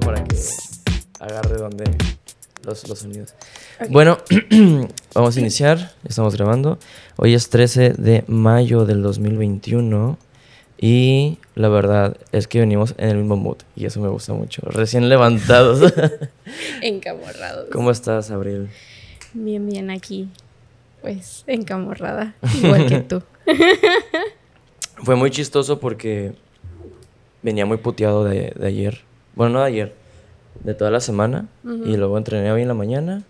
Para que agarre donde los, los sonidos. Bueno, vamos a iniciar. Estamos grabando. Hoy es 13 de mayo del 2021. Y la verdad es que venimos en el mismo mood. Y eso me gusta mucho. Recién levantados. Encamorrados. ¿Cómo estás, Abril? Bien, bien aquí. Pues encamorrada. Igual que tú. Fue muy chistoso porque venía muy puteado de, de ayer. Bueno, no de ayer, de toda la semana. Y luego entrené hoy en la mañana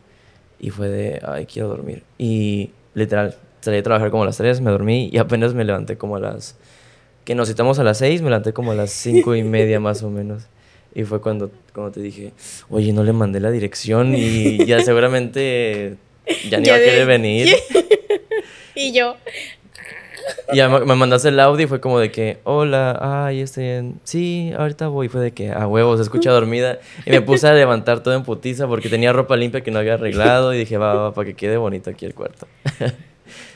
y fue de, ay, quiero dormir. Y literal, salí a trabajar como a las 3, me dormí y apenas me levanté como a las... Que nos citamos a las 6, me levanté como a las 5 y media más o menos. Y fue cuando, cuando te dije, oye, no le mandé la dirección y ya seguramente ya ni Ya va a querer venir. Y yo. Y ya me mandaste el audio y fue como de que, hola, ay, este, sí, ahorita voy. Fue de que, a huevos, se escucha dormida. Y me puse a levantar todo en putiza porque tenía ropa limpia que no había arreglado. Y dije, va, va, para que quede bonito aquí el cuarto.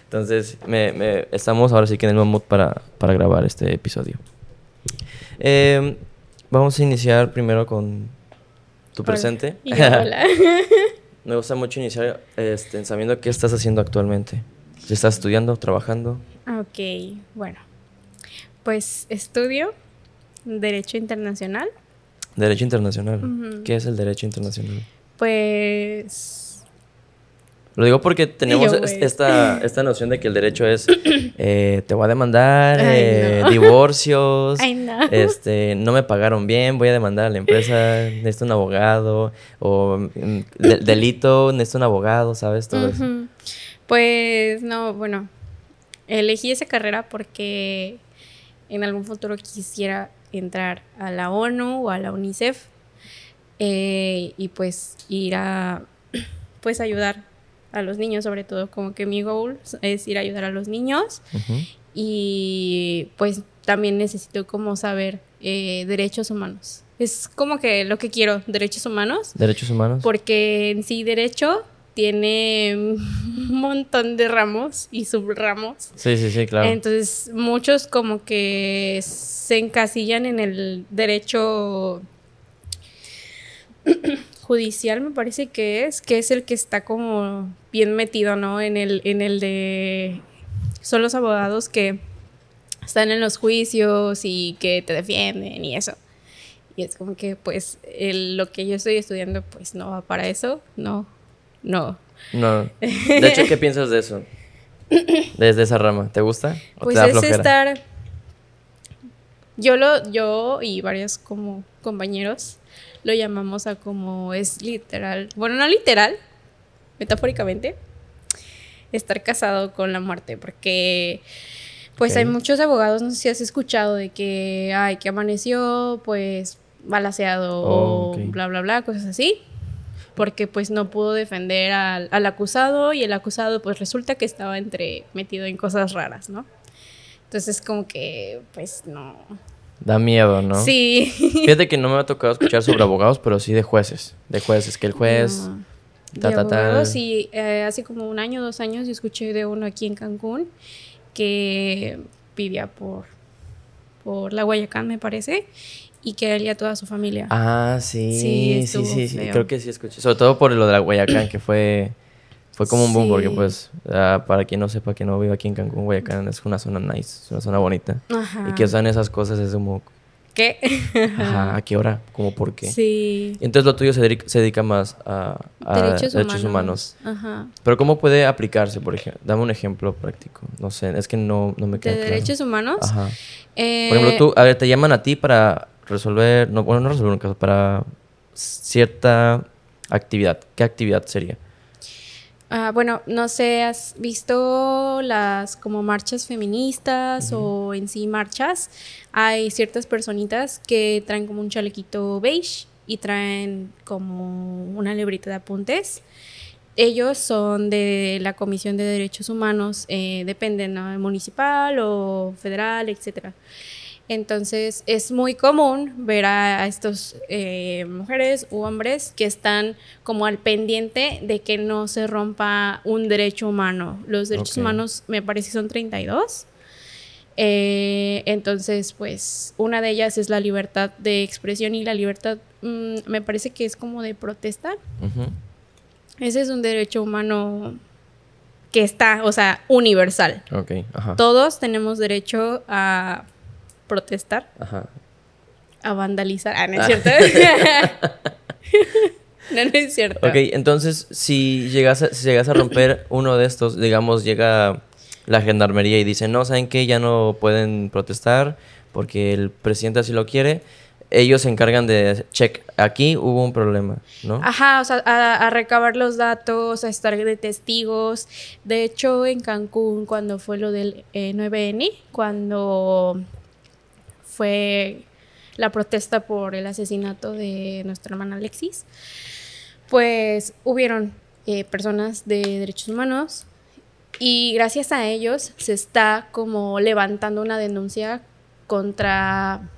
Entonces, me, me- estamos ahora sí que en el mood para, para grabar este episodio. Eh, vamos a iniciar primero con tu Hola. presente. Y yo, hola. me gusta mucho iniciar este, sabiendo qué estás haciendo actualmente. Si estás estudiando, trabajando. Ok, bueno. Pues estudio Derecho Internacional. Derecho internacional. ¿Qué es el derecho internacional? Pues. Lo digo porque tenemos yo, esta, esta noción de que el derecho es eh, te voy a demandar, Ay, eh, no. divorcios, Ay, no. este, no me pagaron bien, voy a demandar a la empresa, necesito un abogado, o mm, de- delito, necesito un abogado, ¿sabes? Todo eso. Pues no, bueno. Elegí esa carrera porque en algún futuro quisiera entrar a la ONU o a la UNICEF eh, y pues ir a pues ayudar a los niños sobre todo como que mi goal es ir a ayudar a los niños. Y pues también necesito como saber eh, derechos humanos. Es como que lo que quiero derechos humanos. Derechos humanos. porque en sí derecho tiene un montón de ramos y subramos Sí, sí, sí, claro. entonces, muchos como que se encasillan en el derecho judicial, me parece que es, que es el que está como bien metido, ¿no? En el, en el de... Son los abogados que están en los juicios y que te defienden y eso. Y es como que, pues, el- lo que yo estoy estudiando, pues, no va para eso, no, no. No. De hecho, ¿qué piensas de eso? Desde esa rama. ¿Te gusta? ¿O Pues te da es flojera? estar. Yo lo, yo y varios como compañeros lo llamamos a como es literal. Bueno, no literal, metafóricamente, estar casado con la muerte. Porque pues hay muchos abogados, no sé si has escuchado de que ay, que amaneció, pues balaseado Oh, o bla bla bla, cosas así. Porque pues no pudo defender al, al acusado y el acusado pues resulta que estaba entre metido en cosas raras, ¿no? Entonces como que pues no. Da miedo, ¿no? Sí. Fíjate que no me ha tocado escuchar sobre abogados, pero sí de jueces. De jueces, que el juez... No. ta, De ta, ta. abogados, sí, eh, hace como un año, dos años, yo escuché de uno aquí en Cancún que vivía por, por la Guayacán, me parece, y que él y a toda su familia. Ah, sí, Sí, sí, sí, sí, creo que sí escuché. Sobre todo por lo de la Guayacán, que fue, fue como un boom, porque pues, ah, para quien no sepa que no vive aquí en Cancún, Guayacán es una zona nice, es una zona bonita. Ajá. Y que usan esas cosas es como, ¿Qué? ajá, ¿a qué hora? ¿Cómo por qué? Sí. Entonces lo tuyo se dedica, se dedica más a, a Derechos, derechos humanos. humanos. Ajá. Pero ¿cómo puede aplicarse, por ejemplo? Dame un ejemplo práctico. No sé, es que no, no me ¿De queda claro. derechos humanos? Ajá. Eh, Por ejemplo, tú, a ver, te llaman a ti para resolver, no, bueno, no resolver un caso, para cierta actividad. ¿Qué actividad sería? Ah, bueno, no sé, ¿has visto las como marchas feministas o en sí marchas? Hay ciertas personitas que traen como un chalequito beige y traen como una libreta de apuntes ellos son de la Comisión de Derechos Humanos, eh, dependen, ¿no? Municipal o federal, etcétera. Entonces es muy común ver a estos eh, mujeres u hombres que están como al pendiente de que no se rompa un derecho humano. Los derechos humanos me parece son 32. Eh, entonces, pues una de ellas es la libertad de expresión y la libertad mm, me parece que es como de protesta. Ese es un derecho humano que está, o sea, universal. Ok, ajá. Todos tenemos derecho a protestar, Ajá. a vandalizar. Ah, no es cierto. no, no es cierto. Ok, entonces, si llegas, a, si llegas a romper uno de estos, digamos, llega la gendarmería y dice, no, ¿saben qué? Ya no pueden protestar porque el presidente así lo quiere. Ellos se encargan de, check, aquí hubo un problema, ¿no? Ajá, o sea, a, a recabar los datos, a estar de testigos. De hecho, en Cancún, cuando fue lo del eh, 9N, cuando fue la protesta por el asesinato de nuestra hermana Alexis, pues hubieron eh, personas de derechos humanos y gracias a ellos se está como levantando una denuncia contra,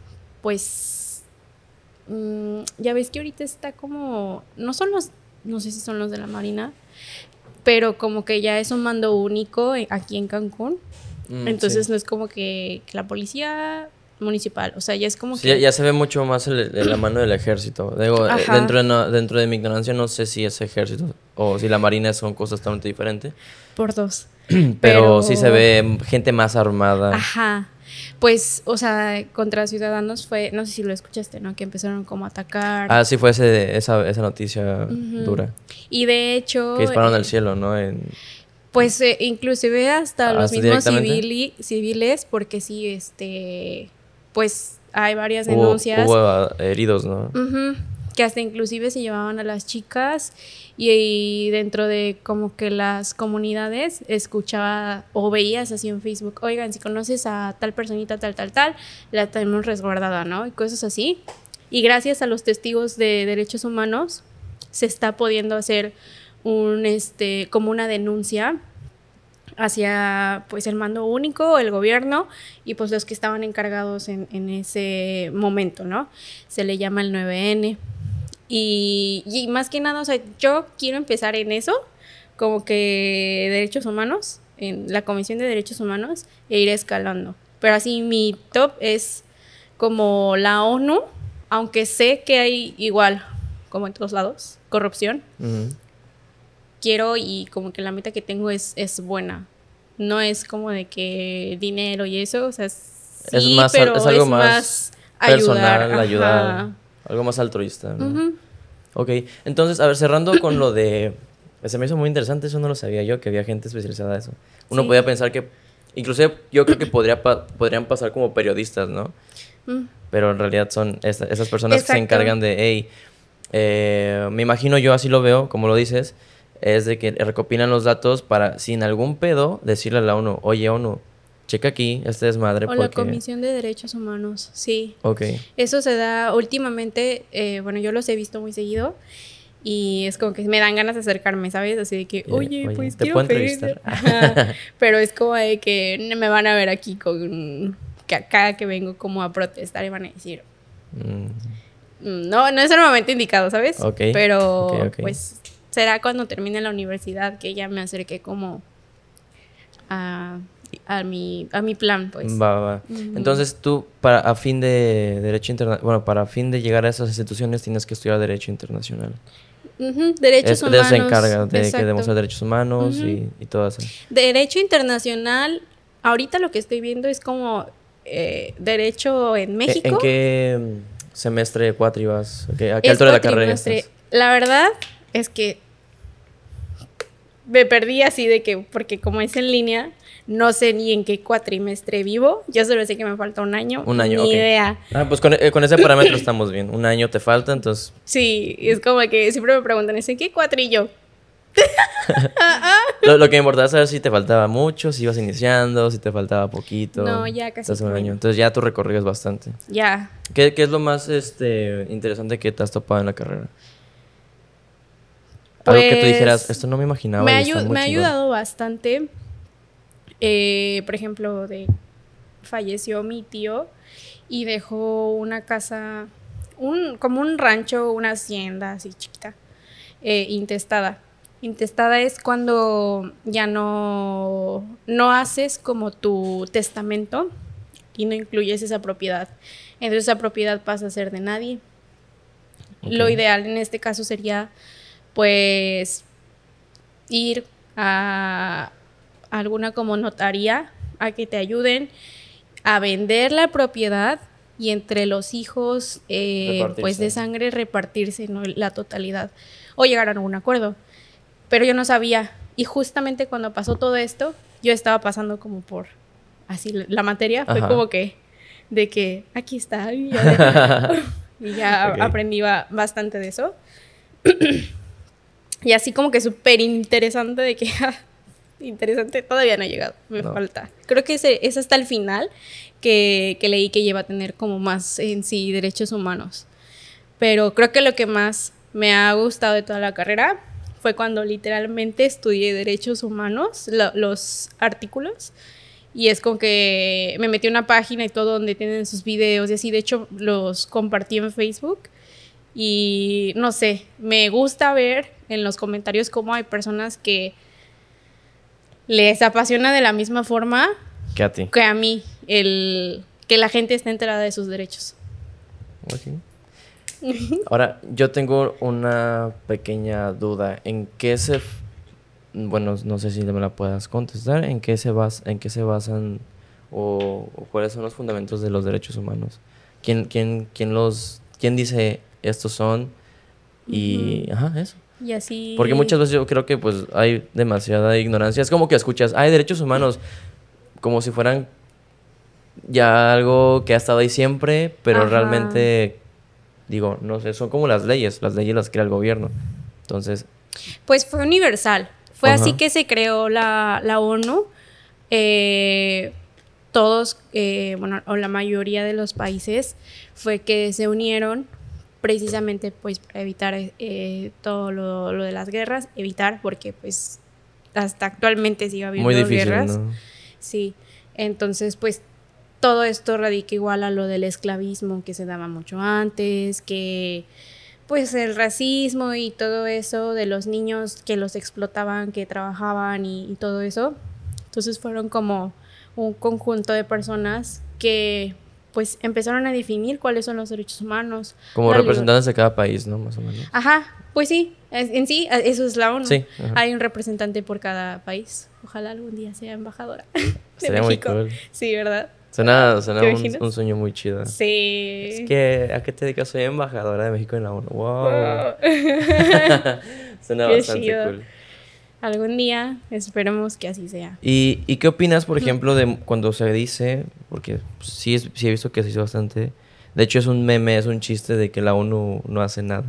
pues, mm, ya ves que ahorita está como, no son los, no sé si son los de la Marina, pero como que ya es un mando único eh, aquí en Cancún. Mm, Entonces sí. no es como que, que la policía municipal, o sea, ya es como Sí, que... ya, se ve mucho más el- la mano del ejército. Digo, eh, Ajá. dentro de, dentro de mi ignorancia no sé si es ejército o si la marina son cosas totalmente diferentes. Por dos. Pero, sí se ve gente más armada. Ajá. Pues, o sea, contra ciudadanos fue, no sé si lo escuchaste, ¿no? Que empezaron como a atacar. Ah, sí fue ese, esa, esa noticia dura. Y de hecho... Que dispararon eh, al cielo, ¿no? En- Pues eh, inclusive hasta los ¿Hasta mismos civili- civiles, porque sí, este, pues hay varias denuncias. hubo, ah, heridos, ¿no? Que hasta inclusive se llevaban a las chicas y, y dentro de como que las comunidades escuchaba o veías así en Facebook, oigan, si conoces a tal personita, tal, tal, tal, la tenemos resguardada, ¿no? Y cosas así. Y gracias a los testigos de derechos humanos se está pudiendo hacer un, este, como una denuncia hacia pues el mando único, el gobierno y pues los que estaban encargados en, ese momento, ¿no? Se le llama el 9N. Y, más que nada, o sea, yo quiero empezar en eso, como que derechos humanos, en la Comisión de Derechos Humanos, e ir escalando. Pero así mi top es como la ONU, aunque sé que hay igual, como en todos lados, corrupción, Ujú. Quiero y como que la meta que tengo es, es buena. No es como de que dinero y eso, o sea, sí, Es más- pero es algo más Personal, ayudar, ayudar. Algo más altruista, ¿no? Ujú. Ok, entonces, a ver, cerrando con lo de... Se me hizo muy interesante, eso no lo sabía yo, que había gente especializada en eso. Uno Sí. podía pensar que... Inclusive yo creo que podría pa- podrían pasar como periodistas, ¿no? Mm. Pero en realidad son esa- esas personas que se Exacto. encargan de, hey, eh, me imagino yo así lo veo, como lo dices, es de que recopilan los datos para, sin algún pedo, decirle a la ONU, oye ONU, checa aquí, este es madre O la porque... Comisión de Derechos Humanos, sí. Ok, Eso se da últimamente, eh, bueno, yo los he visto muy seguido y es como que me dan ganas de acercarme, ¿sabes? Así de que, oye, oye, pues ¿te quiero puedo pedir-. Pero es como de que me van a ver aquí con acá que vengo como a protestar y van a decir, mm, "Mm, no, no es el momento indicado, ¿sabes? Ok, Pero ok, ok. pues será cuando termine la universidad que ya me acerqué como a, a mi a mi plan, pues. Va, va, va. Entonces tú, para, a fin de derecho internacional, bueno, para fin de llegar a esas instituciones tienes que estudiar derecho internacional. Ujú, derechos Es- humanos. se encarga, de que demostrar derechos humanos Ujú. y, y todo eso. Derecho internacional, ahorita lo que estoy viendo es como eh, derecho en ¿En- México. ¿En qué semestre cuatri vas? ¿A qué, a qué altura de la carrera estás? La verdad es que me perdí así de que, porque como es en línea, no sé ni en qué cuatrimestre vivo. Yo solo sé que me falta un año. Un año, Ni idea. Ah, pues con, eh, con ese parámetro estamos bien. Un año te falta, entonces... Sí, es como que siempre me preguntan, ¿en qué cuatrillo? Lo, lo que me importaba es saber si te faltaba mucho, si ibas iniciando, si te faltaba poquito. No, ya casi Estás un año. Entonces ya tu recorrido es bastante. Ya. ¿Qué, qué es lo más este, interesante que te has topado en la carrera? Algo que tú Pues, dijeras, esto no me imaginaba. Me, ayu- me ha chingón". ayudado bastante. eh, por ejemplo, de falleció mi tío y dejó una casa, un, como un rancho, una hacienda así chiquita, eh, intestada. Intestada es cuando ya no, no haces como tu testamento y no incluyes esa propiedad. Entonces esa propiedad pasa a ser de nadie. Lo Ok. ideal en este caso sería pues ir a alguna como notaría a que te ayuden a vender la propiedad y entre los hijos eh, pues de sangre repartirse ¿no? la totalidad o llegar a algún acuerdo. Pero yo no sabía y justamente cuando pasó todo esto yo estaba pasando como por así la- materia fue Ajá. como que de que aquí está y ya, y ya Ok. aprendí ba- bastante de eso. Y así como que súper interesante de que... interesante, todavía no ha llegado, me No. falta. Creo que ese, es hasta el final que, que leí que lleva a tener como más en sí derechos humanos. Pero creo que lo que más me ha gustado de toda la carrera fue cuando literalmente estudié derechos humanos, lo- los artículos. Y es como que me metí a una página y todo donde tienen sus videos y así. De hecho, los compartí en Facebook. Y no sé, me gusta ver en los comentarios cómo hay personas que les apasiona de la misma forma Que a ti. que a mí el que la gente esté enterada de sus derechos. Ahora, yo tengo una pequeña duda. ¿En qué se... Bueno, no sé si me la puedas contestar. ¿En qué se, bas en qué se basan o, o cuáles son los fundamentos de los derechos humanos? ¿Quién, quién, quién los... ¿Quién dice estos son? Y... Ajá, eso. Y así. Porque muchas veces yo creo que pues hay demasiada ignorancia. Es como que escuchas, hay derechos humanos como si fueran ya algo que ha estado ahí siempre, pero Ajá. realmente, digo, no sé, son como las leyes. Las leyes las crea el gobierno. Entonces, Pues fue universal. Fue así que se creó la, la ONU. Eh, todos, eh, bueno, o la mayoría de los países fue que se unieron precisamente pues para evitar eh, todo lo, lo de las guerras, evitar porque pues hasta actualmente sigue habiendo muy difícil, guerras. ¿no? Sí, entonces pues todo esto radica igual a lo del esclavismo que se daba mucho antes, que pues el racismo y todo eso de los niños que los explotaban, que trabajaban y, y todo eso. Entonces fueron como un conjunto de personas que pues empezaron a definir cuáles son los derechos humanos. Como representantes de cada país, ¿no? Más o menos. Ajá, pues sí, en sí, eso es la ONU. Sí. Hay un representante por cada país. Ojalá algún día sea embajadora. de muy México. cool. Sí, ¿verdad? Suena, suena ¿Te un, sueño muy chido. Sí. Es que, ¿a qué te dedicas? Soy embajadora de México en la ONU. ¡Wow! Suena Qué bastante chido. cool. Algún día esperemos que así sea. ¿Y, y qué opinas, por ejemplo, de cuando se dice, porque sí, es- sí he visto que se hizo bastante, de hecho es un meme, es un chiste de que la ONU no hace nada.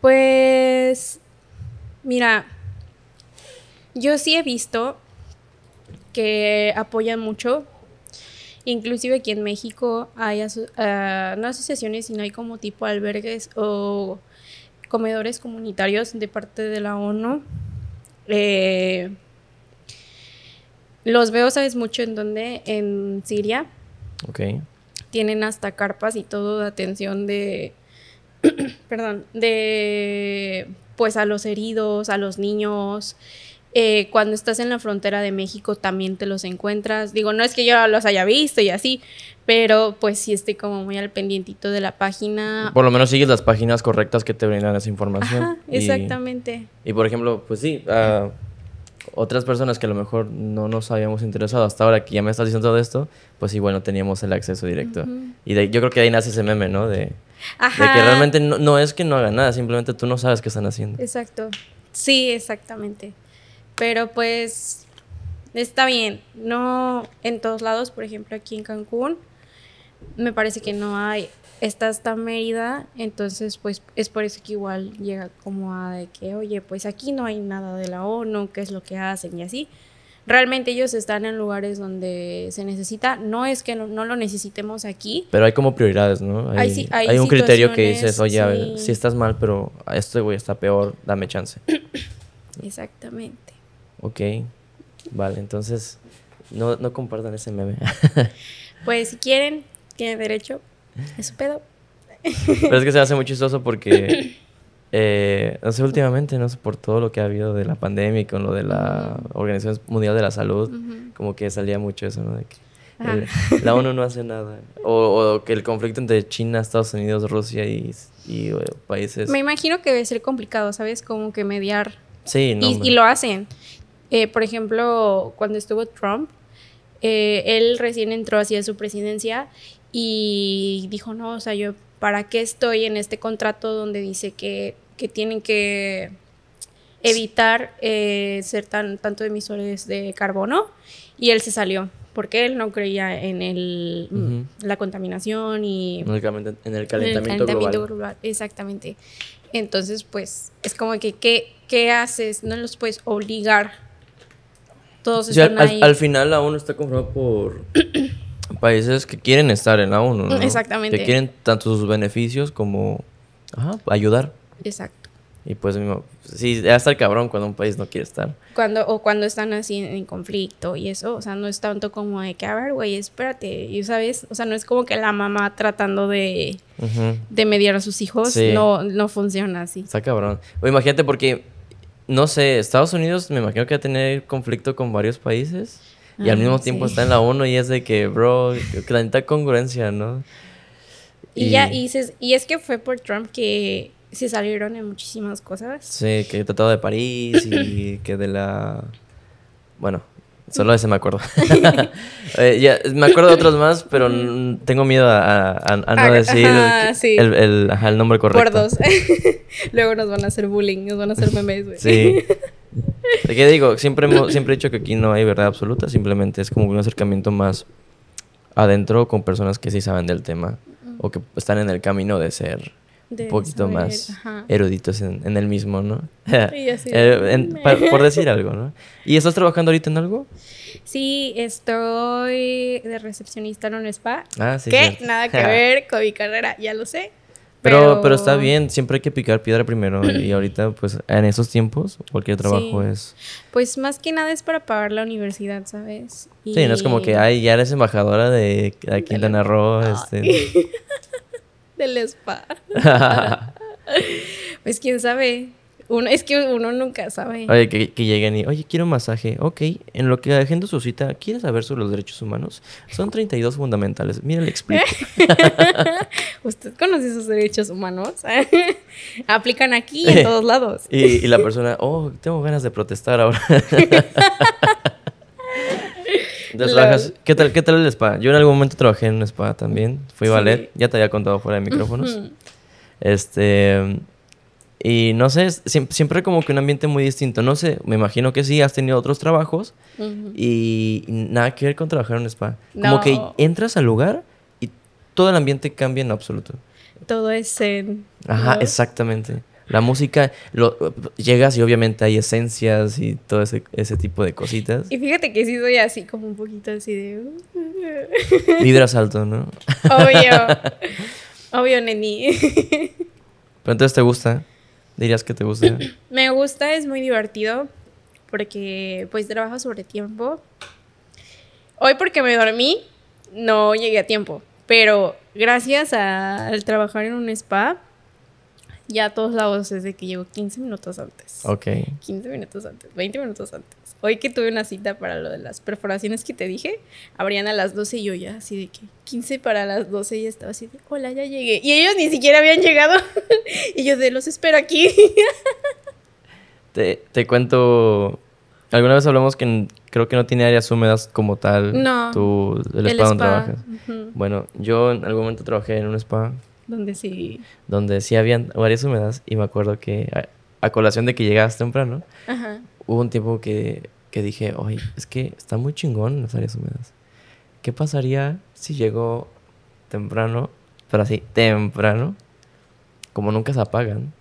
Pues, mira, yo sí he visto que apoyan mucho. Inclusive aquí en México hay aso- ah, no asociaciones, sino hay como tipo albergues o comedores comunitarios de parte de la ONU. Eh, los veo, ¿sabes mucho en dónde? En Siria. Ok. tienen hasta carpas y todo de atención de, perdón, de, pues a los heridos, a los niños. Eh, cuando estás en la frontera de México también te los encuentras. Digo, no es que yo los haya visto y así, pero pues sí estoy como muy al pendientito de la página. Por lo menos sigues las páginas correctas que te brindan esa información. Ajá, exactamente. Y, por ejemplo, pues sí, a otras personas que a lo mejor no nos habíamos interesado hasta ahora que ya me estás diciendo todo esto, pues sí, bueno, teníamos el acceso directo. Y de- yo creo que ahí nace ese meme, ¿no? De, que realmente no, no es que no hagan nada, simplemente tú no sabes qué están haciendo. Exacto. Sí, exactamente. Pero pues está bien. No en todos lados, por ejemplo aquí en Cancún, me parece que no hay. Está hasta Mérida, entonces pues es por eso que igual llega como a de que, oye, pues aquí no hay nada de la ONU, qué es lo que hacen y así. realmente ellos están en lugares donde se necesita. No es que no, no lo necesitemos aquí. Pero hay como prioridades, ¿no? Hay, Hay sí- hay hay un criterio que dices, oye, a ver, si estás mal, pero este güey está peor, dame chance. Exactamente. Ok, vale, entonces no, no compartan ese meme. Pues si quieren, tienen derecho. Es su pedo. pero es que se hace muy chistoso porque, eh, no sé, últimamente, no sé, por todo lo que ha habido de la pandemia y con lo de la Organización Mundial de la Salud, como que salía mucho eso, ¿no? De que el- la ONU no hace nada. O, o que el conflicto entre China, Estados Unidos, Rusia y, y, eh, países... Me imagino que debe ser complicado, ¿sabes? Como que mediar. Sí, no, y, y lo hacen. Eh, por ejemplo, cuando estuvo Trump, eh, él recién entró hacia su presidencia y dijo, no, o sea, yo, ¿para qué estoy en este contrato donde dice que, que tienen que evitar eh, ser tan, tanto emisores de carbono? Y él se salió, porque él no creía en el, la contaminación y En el, calent- en el en el calentamiento, calentamiento global. global. Exactamente. Entonces, pues, es como que, ¿qué, qué haces? No los puedes obligar. Todos al, están ahí. al- al final la ONU está conformada por países que quieren estar en la ONU, ¿no? Exactamente. Que quieren tanto sus beneficios como ajá, ayudar. Exacto. Y pues, mismo, sí, ya está el cabrón cuando un país no quiere estar. Cuando, o cuando están así en, conflicto y eso, o sea, no es tanto como de que, a ver, güey, espérate, y sabes, o sea, no es como que la mamá tratando de, de mediar a sus hijos, Sí. no, no funciona así. Está cabrón. O imagínate porque, no sé, Estados Unidos me imagino que va a tener conflicto con varios países. Y al Ah, mismo tiempo sí. está en la ONU y es de que, bro, que la neta congruencia, ¿no? Y, ya, y, se- y es que fue por Trump que se salieron en muchísimas cosas. Sí, que el Tratado de París y que de la... Bueno, solo ese me acuerdo. Eh, ya, me acuerdo de otros más, pero tengo miedo a, a- a- a no decir ajá, que- sí. el, el- ajá, el nombre correcto. Por dos. Luego nos van a hacer bullying, nos van a hacer memes, güey. Sí. ¿De qué digo? Siempre, hemos- siempre he dicho que aquí no hay verdad absoluta, simplemente es como un acercamiento más adentro con personas que sí saben del tema o que están en el camino de ser De un poquito saber, más ajá. eruditos en, en el mismo, ¿no? Y así Eh, en- pa- por decir algo, ¿no? ¿Y estás trabajando ahorita en algo? Sí, estoy de recepcionista en un spa. Ah, sí. que nada que ver con mi carrera, ya lo sé. Pero, pero está bien, siempre hay que picar piedra primero. y ahorita, pues, en esos tiempos, cualquier trabajo Sí. es. Pues más que nada es para pagar la universidad, ¿sabes? Sí, no es como que, Y- ay, ya eres embajadora de, de Quintana Roo. Este. Del spa. Pues quién sabe. Uno, es que uno nunca sabe. Oye, que, que lleguen y, oye, quiero masaje. Ok, en lo que agendo su cita, ¿quieres saber sobre los derechos humanos? Son 32 fundamentales. Mira, le explico. ¿Usted conoce sus derechos humanos? Aplican aquí en todos lados. y, y la persona, oh, tengo ganas de protestar ahora. Entonces, trabajas- ¿qué tal, ¿Qué tal el spa? Yo en algún momento trabajé en un spa también. Fui Sí. ballet. Ya te había contado fuera de micrófonos. Este. Y no sé, siempre, siempre como que un ambiente muy distinto. No sé, me imagino que sí, has tenido otros trabajos y nada que ver con trabajar en un spa. Como que entras al lugar y todo el ambiente cambia en absoluto. Todo es zen. Ajá, ¿no? exactamente. La música, lo, llegas y obviamente hay esencias y todo ese, ese tipo de cositas. Y fíjate que sí soy así, como un poquito así de... Vibras alto, ¿no? Obvio. Obvio, neni. Pero entonces te gusta. Dirías que te gusta. Me gusta, es muy divertido porque pues trabajo sobre tiempo. Hoy porque me dormí, no llegué a tiempo, pero gracias a- al trabajar en un spa, ya a todos lados es de que llego 15 minutos antes. Ok. 15 minutos antes, 20 minutos antes. Hoy que tuve una cita para lo de las perforaciones que te dije, abrían a las 12 y yo ya así de que 15 para las 12 y estaba así de, hola, ya llegué. Y ellos ni siquiera habían llegado. y yo de, los espero aquí. Te, te cuento. Alguna vez hablamos que creo que no tiene áreas húmedas como tal. No, Tu, el, El spa donde trabajas. Bueno, yo en algún momento trabajé en un spa Donde sí. donde sí habían áreas húmedas y me acuerdo que a, a colación de que llegabas temprano, Ajá. hubo un tiempo que, que dije, oye, es que está muy chingón las áreas húmedas. ¿Qué pasaría si llego temprano, pero así, temprano, como nunca se apagan?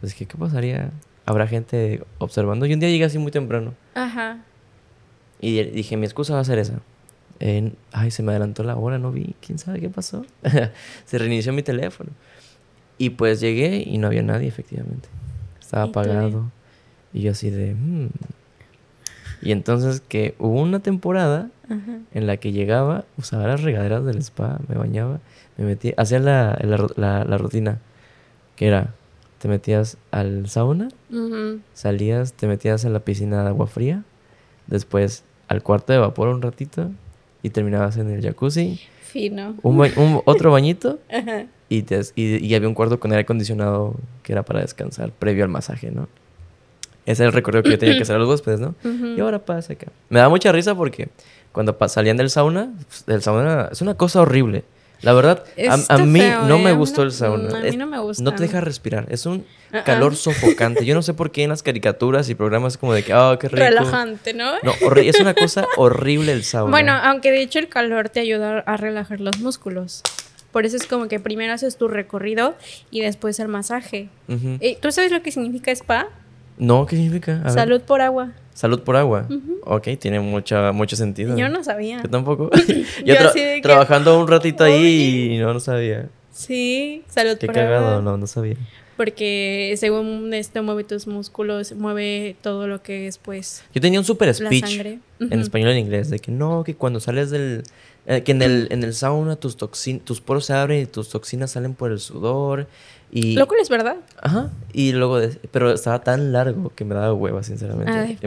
Pues que, ¿qué pasaría? Habrá gente observando. Y un día llegué así muy temprano. Ajá. Y dije, mi excusa va a ser esa. Ay, se me adelantó la hora, no vi, quién sabe qué pasó. se reinició mi teléfono. Y pues llegué y no había nadie, efectivamente. Estaba apagado. Y yo así de... Hmm". Y entonces que hubo una temporada en la que llegaba, usaba las regaderas del spa, me bañaba, me metía, hacía la, la, la, rutina, que era, te metías al sauna, salías, te metías en la piscina de agua fría, después al cuarto de vapor un ratito y terminabas en el jacuzzi. Fino. Un, otro bañito y, te, y, y había un cuarto con aire acondicionado que era para descansar previo al masaje, ¿no? Ese es el recorrido que yo tenía que hacer a los huéspedes, ¿no? Y ahora pasa acá. Me da mucha risa porque cuando salían del sauna, pues, del sauna es una cosa horrible. La verdad, a, mí no me ¿eh? gustó el sauna. A mí no me gusta. No te deja respirar. Es un calor sofocante. Yo no sé por qué en las caricaturas y programas como de que, oh, qué rico. Relajante, ¿no? No, es una cosa horrible el sauna. Bueno, aunque de hecho el calor te ayuda a relajar los músculos. Por eso es como que primero haces tu recorrido y después el masaje. Eh, ¿Tú sabes lo que significa spa? No, ¿qué significa? Salud por agua. Salud por agua. Ok, tiene mucha, mucho sentido. Yo no sabía. Yo tampoco. Yo, trabajando un ratito ahí y no, no sabía. Sí, salud Qué cagado, no, no sabía. Porque según esto mueve tus músculos, mueve todo lo que es pues... Yo tenía un super speech en español y en inglés de que no, que cuando sales del... Eh, que en el, en el sauna tus, toxin, tus poros se abren y tus toxinas salen por el sudor y, lo cual es verdad. Ajá. Y luego, pero estaba tan largo que me daba hueva, sinceramente.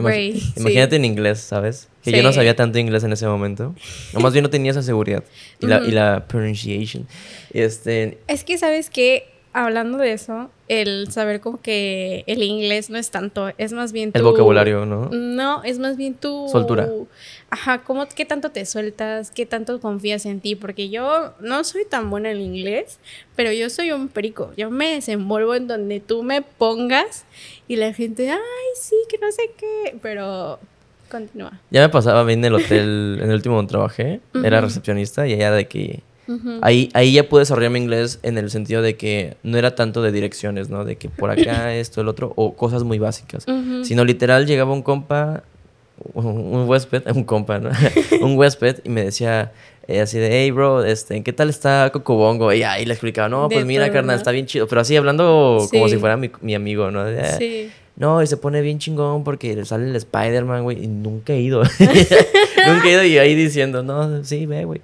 Imagínate en inglés, ¿sabes? Que yo no sabía tanto inglés en ese momento. No, más bien no tenía esa seguridad. Y, la, y la pronunciation. Este... Es que, ¿sabes qué? hablando de eso, el saber como que el inglés no es tanto, es más bien tu... El vocabulario, ¿no? No, es más bien tu... Soltura. Ajá, ¿cómo, ¿qué tanto te sueltas? ¿Qué tanto confías en ti? Porque yo no soy tan buena en inglés, pero yo soy un perico. Yo me desenvuelvo en donde tú me pongas y la gente, ay, sí, que no sé qué, pero... Continúa. Ya me pasaba bien en el hotel, en el último donde trabajé, era recepcionista y allá de que ahí, ahí ya pude desarrollar mi inglés en el sentido de que no era tanto de direcciones, ¿no? De que por acá, esto, el otro, o cosas muy básicas. Sino literal llegaba un compa, un, huésped, un compa, ¿no? un huésped y me decía eh, así de, hey, bro, este, ¿qué tal está Cocobongo? Y ahí le explicaba, no, pues mira, carnal, está bien chido. Pero así hablando como si fuera mi, mi amigo, ¿no? sí. No, y se pone bien chingón porque sale el Spider-Man, güey. Y nunca he ido. nunca he ido y ahí diciendo, no, sí, ve, güey.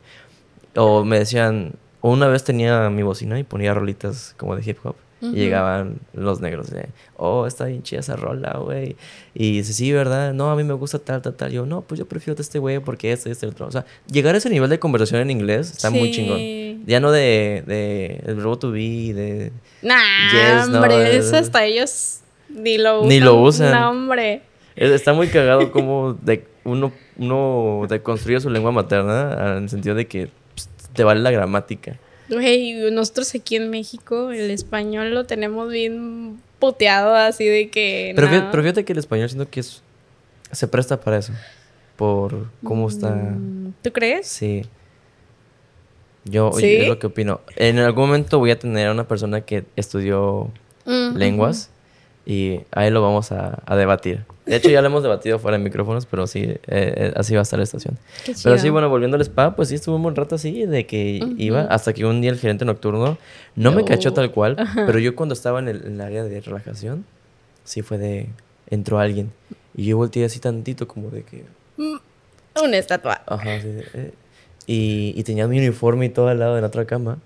O me decían, una vez tenía mi bocina y ponía rolitas como de hip hop. Y llegaban los negros de, oh, está bien chida esa rola, güey. Y dice, sí, ¿verdad? No, a mí me gusta tal, tal, tal. Yo, no, pues yo prefiero este güey porque este, este, otro. O sea, llegar a ese nivel de conversación en inglés está muy chingón. Ya no de, de el verbo to be, de... Nah, hombre, eso hasta ellos ni lo usan. Ni lo usan. No, hombre. Está muy cagado como de uno, uno deconstruye su lengua materna en el sentido de que te vale la gramática. Güey, nosotros aquí en México el español lo tenemos bien puteado así de que... Pero, fíjate, que el español siento que es, se presta para eso. Por cómo está... Mm, ¿Tú crees? Sí. Yo es lo que opino. En algún momento voy a tener a una persona que estudió mm, lenguas y ahí lo vamos a, a debatir. De hecho, ya lo hemos debatido fuera de micrófonos, pero sí, eh, eh, así va a estar la estación. pero sí, bueno, volviendo al spa, pues sí estuvo un buen rato así, de que iba, hasta que un día el gerente nocturno no, me cachó tal cual, pero yo cuando estaba en el, área de relajación, sí fue de, entró alguien. Y yo volteé así tantito como de que... Mm, una estatua. Ajá, sí. Eh, y, y tenía mi uniforme y todo al lado de la otra cama.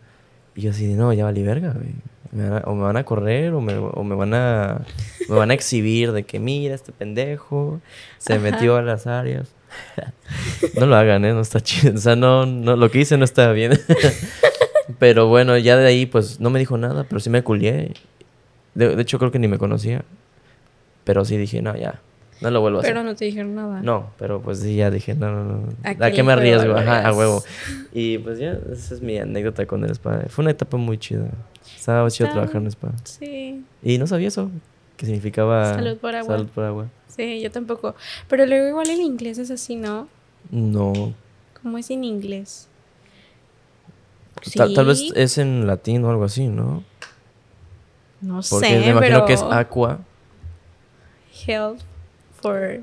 Y yo así de, no, ya valí verga, güey o me van a correr o me, o me, van a me van a exhibir de que mira este pendejo se metió a las áreas no lo hagan eh no está chido o sea no, no lo que hice no estaba bien pero bueno ya de ahí pues no me dijo nada pero sí me culié de, de hecho creo que ni me conocía pero sí dije no ya no lo vuelvo a hacer. Pero no te dijeron nada. No, pero pues sí, ya dije, no, no, no. ¿A, qué me arriesgo? Ajá, a huevo. Y pues ya, esa es mi anécdota con el spa. Fue una etapa muy chida. Estaba chido trabajar en spa. Sí. Y no sabía eso, que significaba... Salud por agua. Salud por agua. Sí, yo tampoco. Pero luego igual en inglés es así, ¿no? No. ¿Cómo es en inglés? Tal, vez es en latín o algo así, ¿no? No Porque sé, me imagino que es aqua. Health for...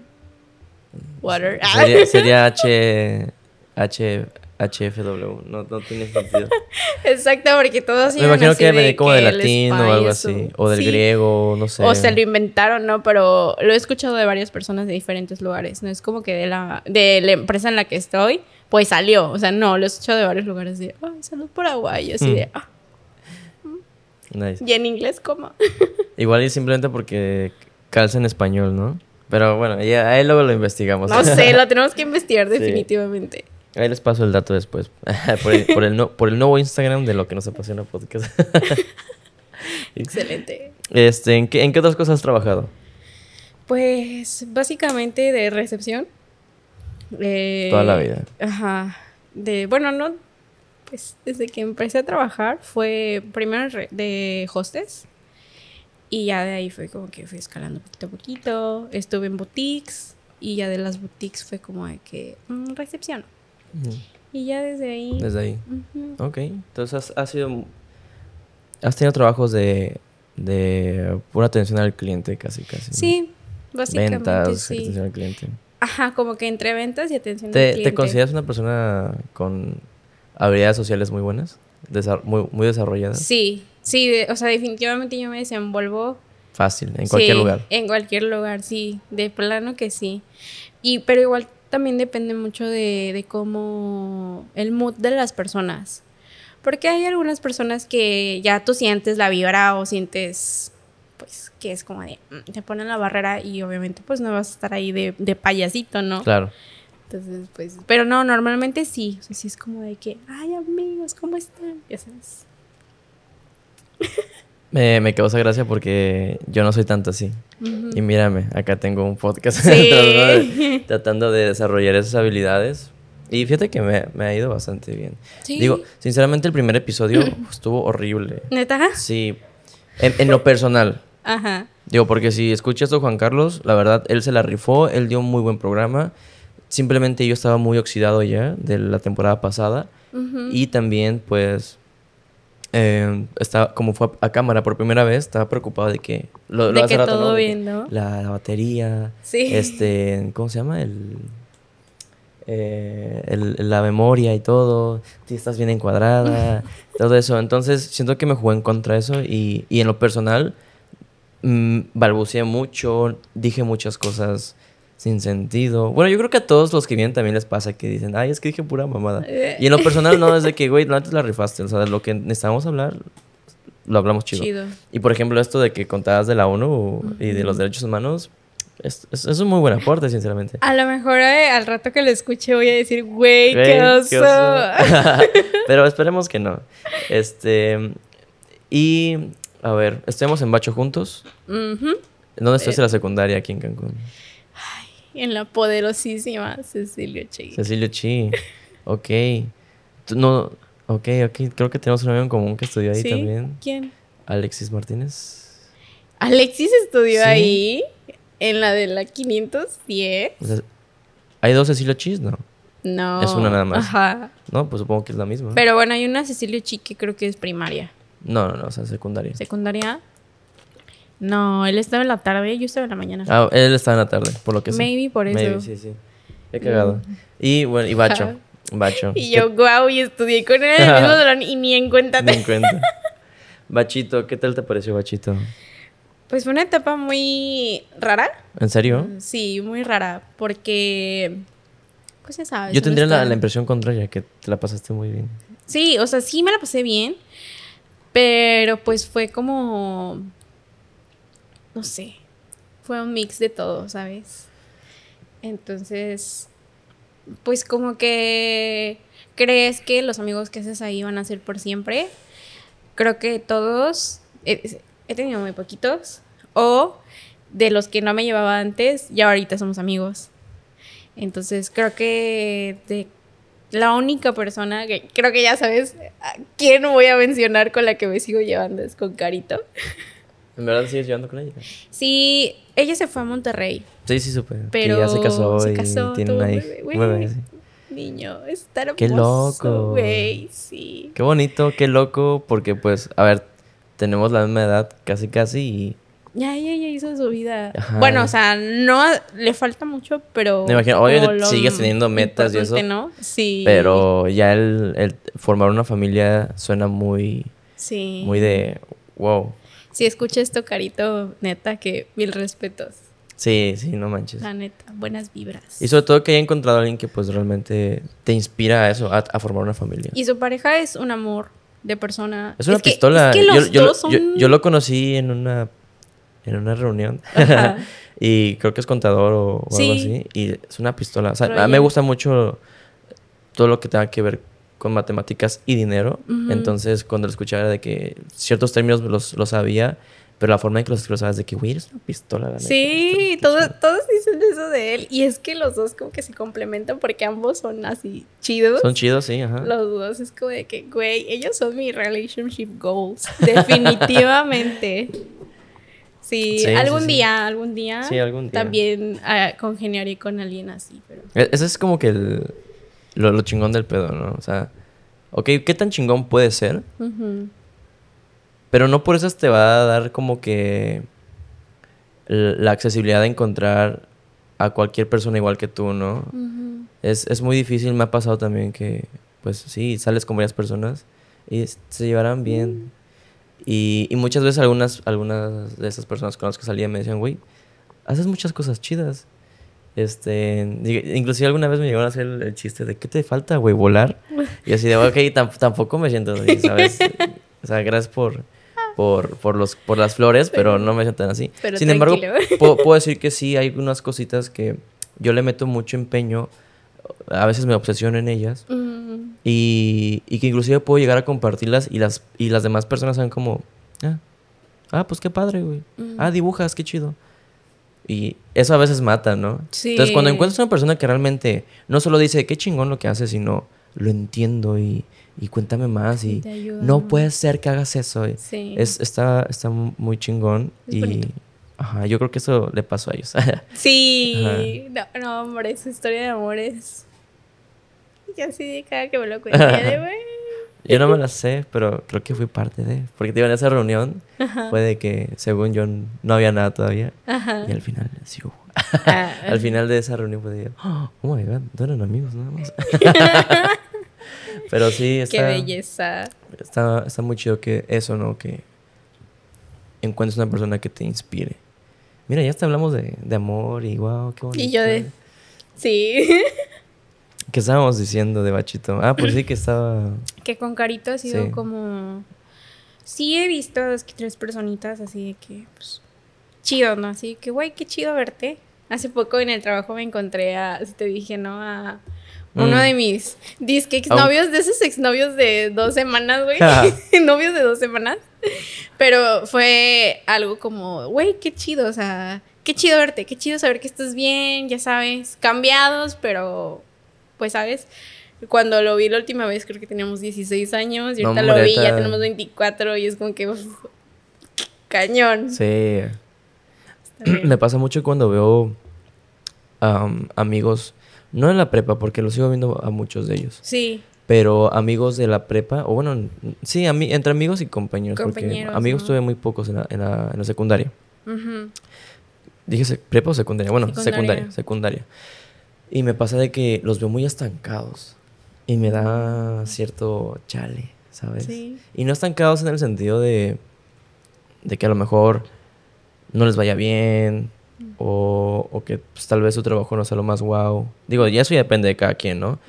Water. Sería, sería H, H, HFW. No, no tiene sentido. Exacto, porque todos Me imagino así que venía como de que el latín o algo así. O del Sí. griego, no sé. O se lo inventaron, ¿no? Pero lo he escuchado de varias personas de diferentes lugares. No es como que de la, de la empresa en la que estoy, pues salió. O sea, no, lo he escuchado de varios lugares de, ay, salud por agua. Y así Mm. de, ah, Nice. ¿y en inglés cómo? Igual y simplemente porque calza en español, ¿no? Pero bueno, ya, ahí luego lo investigamos. No sé, lo tenemos que investigar Sí. Ahí les paso el dato después. por, el, por, el no- por el nuevo Instagram de lo que nos apasiona podcast. Excelente. este, ¿en qué, ¿En qué otras cosas has trabajado? Pues básicamente de recepción. Eh, Toda la vida. Ajá. De, bueno, no, pues desde que empecé a trabajar fue primero de hostess y ya de ahí fue como que fui escalando poquito a poquito. Estuve en boutiques y ya de las boutiques fue como de que mm, recepción. Y ya desde ahí. Desde ahí. ujú. Ok. Entonces has, has sido... Has tenido trabajos de, de pura atención al cliente, casi, casi. ¿no? Sí, básicamente Ventas, sí. atención al cliente. Ajá, como que entre ventas y atención al ¿Te, cliente. ¿Te consideras una persona con habilidades sociales muy buenas? Muy, muy desarrolladas. Sí, sí, de- o sea, definitivamente yo me desenvuelvo Fácil, en cualquier Sí, lugar. En cualquier lugar, sí, de plano que sí. Y pero igual también depende mucho de, de cómo el mood de las personas. Porque hay algunas personas que ya tú sientes la vibra o sientes pues que es como de mm, te ponen la barrera y obviamente pues no vas a estar ahí de, de payasito, ¿no? Claro. Entonces, pues, pero no, normalmente sí, o sea, sí es como de que, ay amigos, ¿cómo están? Ya sabes. Me, me causa gracia porque yo no soy tanto así. Y mírame, acá tengo un podcast Sí. tratando, de, tratando de desarrollar esas habilidades. Y fíjate que me, me ha ido bastante bien. Sí. Digo, sinceramente el primer episodio estuvo horrible. ¿Neta? Sí, en, en lo personal. Ajá. Digo, porque si escuchas a Juan Carlos, la verdad, él se la rifó, él dio un muy buen programa. Simplemente yo estaba muy oxidado ya de la temporada pasada. Y también, pues, eh, estaba, como fue a, a cámara por primera vez, estaba preocupado de que... Lo, lo De hace que todo bien, ¿no? La, la batería, Sí. este, ¿cómo se llama? El, eh, el- la memoria y todo, si estás bien encuadrada, todo eso. Entonces, siento que me jugó en contra de eso y, y en lo personal, mm, balbuceé mucho, dije muchas cosas sin sentido. Bueno, yo creo que a todos los que vienen también les pasa que dicen, ay, es que dije pura mamada. Y en lo personal no, es de que, güey, no antes la rifaste. O sea, de lo que necesitábamos hablar, lo hablamos chido. Chido. Y por ejemplo, esto de que contabas de la ONU y de los derechos humanos, es, es, es un muy buen aporte, sinceramente. A lo mejor eh, al rato que lo escuche voy a decir, güey, qué oso. qué oso. Pero esperemos que no. Este. Y. A ver, estemos en Bacho juntos. ¿Dónde estás en la secundaria aquí en Cancún? En la poderosísima Cecilio Che. Cecilio Chi. Ok. Tú no. Ok, ok. Creo que tenemos un amigo en común que estudió ahí ¿Sí? también. ¿Quién? Alexis Martínez. Alexis estudió Sí. ahí, en la de la 510. O sea, ¿Hay dos Cecilio Chis? No. No. Es una nada más. Ajá. No, pues supongo que es la misma. Pero bueno, hay una Cecilio Chi que creo que es primaria. No, no, no, o sea, secundaria. ¿Secundaria? No, él estaba en la tarde, yo estaba en la mañana. Ah, él estaba en la tarde, por lo que sé. Maybe por eso. Maybe, sí, sí. Qué cagado. Y bueno, y Bacho. Bacho. Y yo, guau, y estudié con él en el mismo salón y ni en cuenta te- di cuenta. Bachito, ¿qué tal te pareció Bachito? Pues fue una etapa muy rara. ¿En serio? Sí, muy rara. Porque. Pues ya sabes. Yo tendría la, la impresión contraria, que te la pasaste muy bien. Sí, o sea, sí me la pasé bien. Pero pues fue como. No sé. Fue un mix de todo, ¿sabes? Entonces. Pues como que. ¿Crees que los amigos que haces ahí van a ser por siempre? Creo que todos. He, tenido muy poquitos. O de los que no me llevaba antes, ya ahorita somos amigos. Entonces creo que la única persona que creo que ya sabes quién voy a mencionar con la que me sigo llevando es con Carito. ¿En verdad sigues llevando con ella? Sí, ella se fue a Monterrey, Sí, sí, supe. pero que ya se casó se y casó, tiene tuvo una hija. sí. Niño, está hermoso. Qué loco. Güey, sí. Qué bonito, qué loco, porque pues, a ver, tenemos la misma edad, casi, casi, y ya ella ya hizo su vida. Bueno, o sea, no le falta mucho, pero. Me imagino, obviamente sigues teniendo metas y eso. ¿no? Sí. Pero ya el, el, formar una familia suena muy. Sí. Muy de. Wow. Si escucha esto, Carito, neta, que mil respetos. Sí, sí, no manches. La neta, buenas vibras. Y sobre todo que haya encontrado a alguien que pues realmente te inspira a eso, a, formar una familia. Y su pareja es un amor de persona. Es una pistola. yo, lo conocí en una en una reunión. y creo que es contador o, algo así. Y es una pistola. O sea, a mí me gusta mucho todo lo que tenga que ver con matemáticas y dinero. Entonces, cuando lo escuchaba de que ciertos términos los, los sabía, pero la forma en que los escribes es de que, güey, eres una pistola. La sí, todos, todos dicen eso de él. Y es que los dos como que se complementan porque ambos son así chidos. Son chidos, sí, ajá. Los dos es como de que, güey, ellos son mi relationship goals. Definitivamente. Sí, algún día, algún día. Sí, algún día. También uh, congeniaré con alguien así, pero. E, Eso es como que el, lo, chingón del pedo, ¿no? O sea, ok, ¿qué tan chingón puede ser? Pero no por eso te va a dar como que la accesibilidad de encontrar a cualquier persona igual que tú, ¿no? es, es muy difícil, me ha pasado también que, pues sí, sales con varias personas y se llevarán bien. Y, y, muchas veces algunas, algunas de esas personas con las que salía me decían, güey, haces muchas cosas chidas. Este, inclusive alguna vez me llegaron a hacer el, chiste de, ¿qué te falta, güey? ¿Volar? Y así de, ok, tampoco me siento así, ¿sabes? o sea, gracias por, por, por, los, por las flores, pero no me siento tan así. Sin embargo, puedo, puedo, decir que sí, hay unas cositas que yo le meto mucho empeño, a veces me obsesiono en ellas. Y, y, que inclusive puedo llegar a compartirlas y las, y las demás personas saben como, ah, ah pues qué padre, güey. Ah, dibujas, qué chido. Y eso a veces mata, ¿no? Sí. Entonces, cuando encuentras una persona que realmente no solo dice qué chingón lo que hace, sino lo entiendo y, y cuéntame más y no puede ser que hagas eso. Sí. Es, está, está muy chingón y ajá, yo creo que eso le pasó a ellos. sí, no, no, hombre, su historia de amores y así cada que me lo cuenta de, güey. Yo no me la sé, pero creo que fui parte de. Porque te en esa reunión fue de que, según yo, no había nada todavía. Y al final, sí hubo. Ah, al final de esa reunión fue de, oh, oh my god, no eran amigos nada más. pero sí, está. Qué belleza. Está, está muy chido que eso, ¿no? Que encuentres una persona que te inspire. Mira, ya hasta hablamos de, de amor y wow, qué bonito. Y yo de. Sí. ¿Qué estábamos diciendo de Bachito? Ah, pues sí que estaba... Que con Carito ha sido como... Sí he visto dos que tres personitas así de que, pues, chido, ¿no? Así que, güey, qué chido verte. Hace poco en el trabajo me encontré a, si te dije, ¿no? A uno mm. de mis disque exnovios, de esos exnovios de dos semanas, güey. Novios de dos semanas. Pero fue algo como, güey, qué chido, o sea, qué chido verte, qué chido saber que estás bien, ya sabes, cambiados, pero pues, ¿sabes? Cuando lo vi la última vez creo que teníamos 16 años y ahorita lo vi ya tenemos 24 y es como que cañón. Sí. Me pasa mucho cuando veo amigos, no en la prepa, porque lo sigo viendo a muchos de ellos. Sí. Pero amigos de la prepa, o bueno, sí, entre amigos y compañeros, porque amigos tuve muy pocos en la, en la, secundaria. Dije prepa o secundaria, bueno, secundaria, secundaria. Y me pasa de que los veo muy estancados. Y me da cierto chale, ¿sabes? Sí. Y no estancados en el sentido de, de que a lo mejor no les vaya bien o, o que pues, tal vez su trabajo no sea lo más guau. Digo, ya eso ya depende de cada quien, ¿no?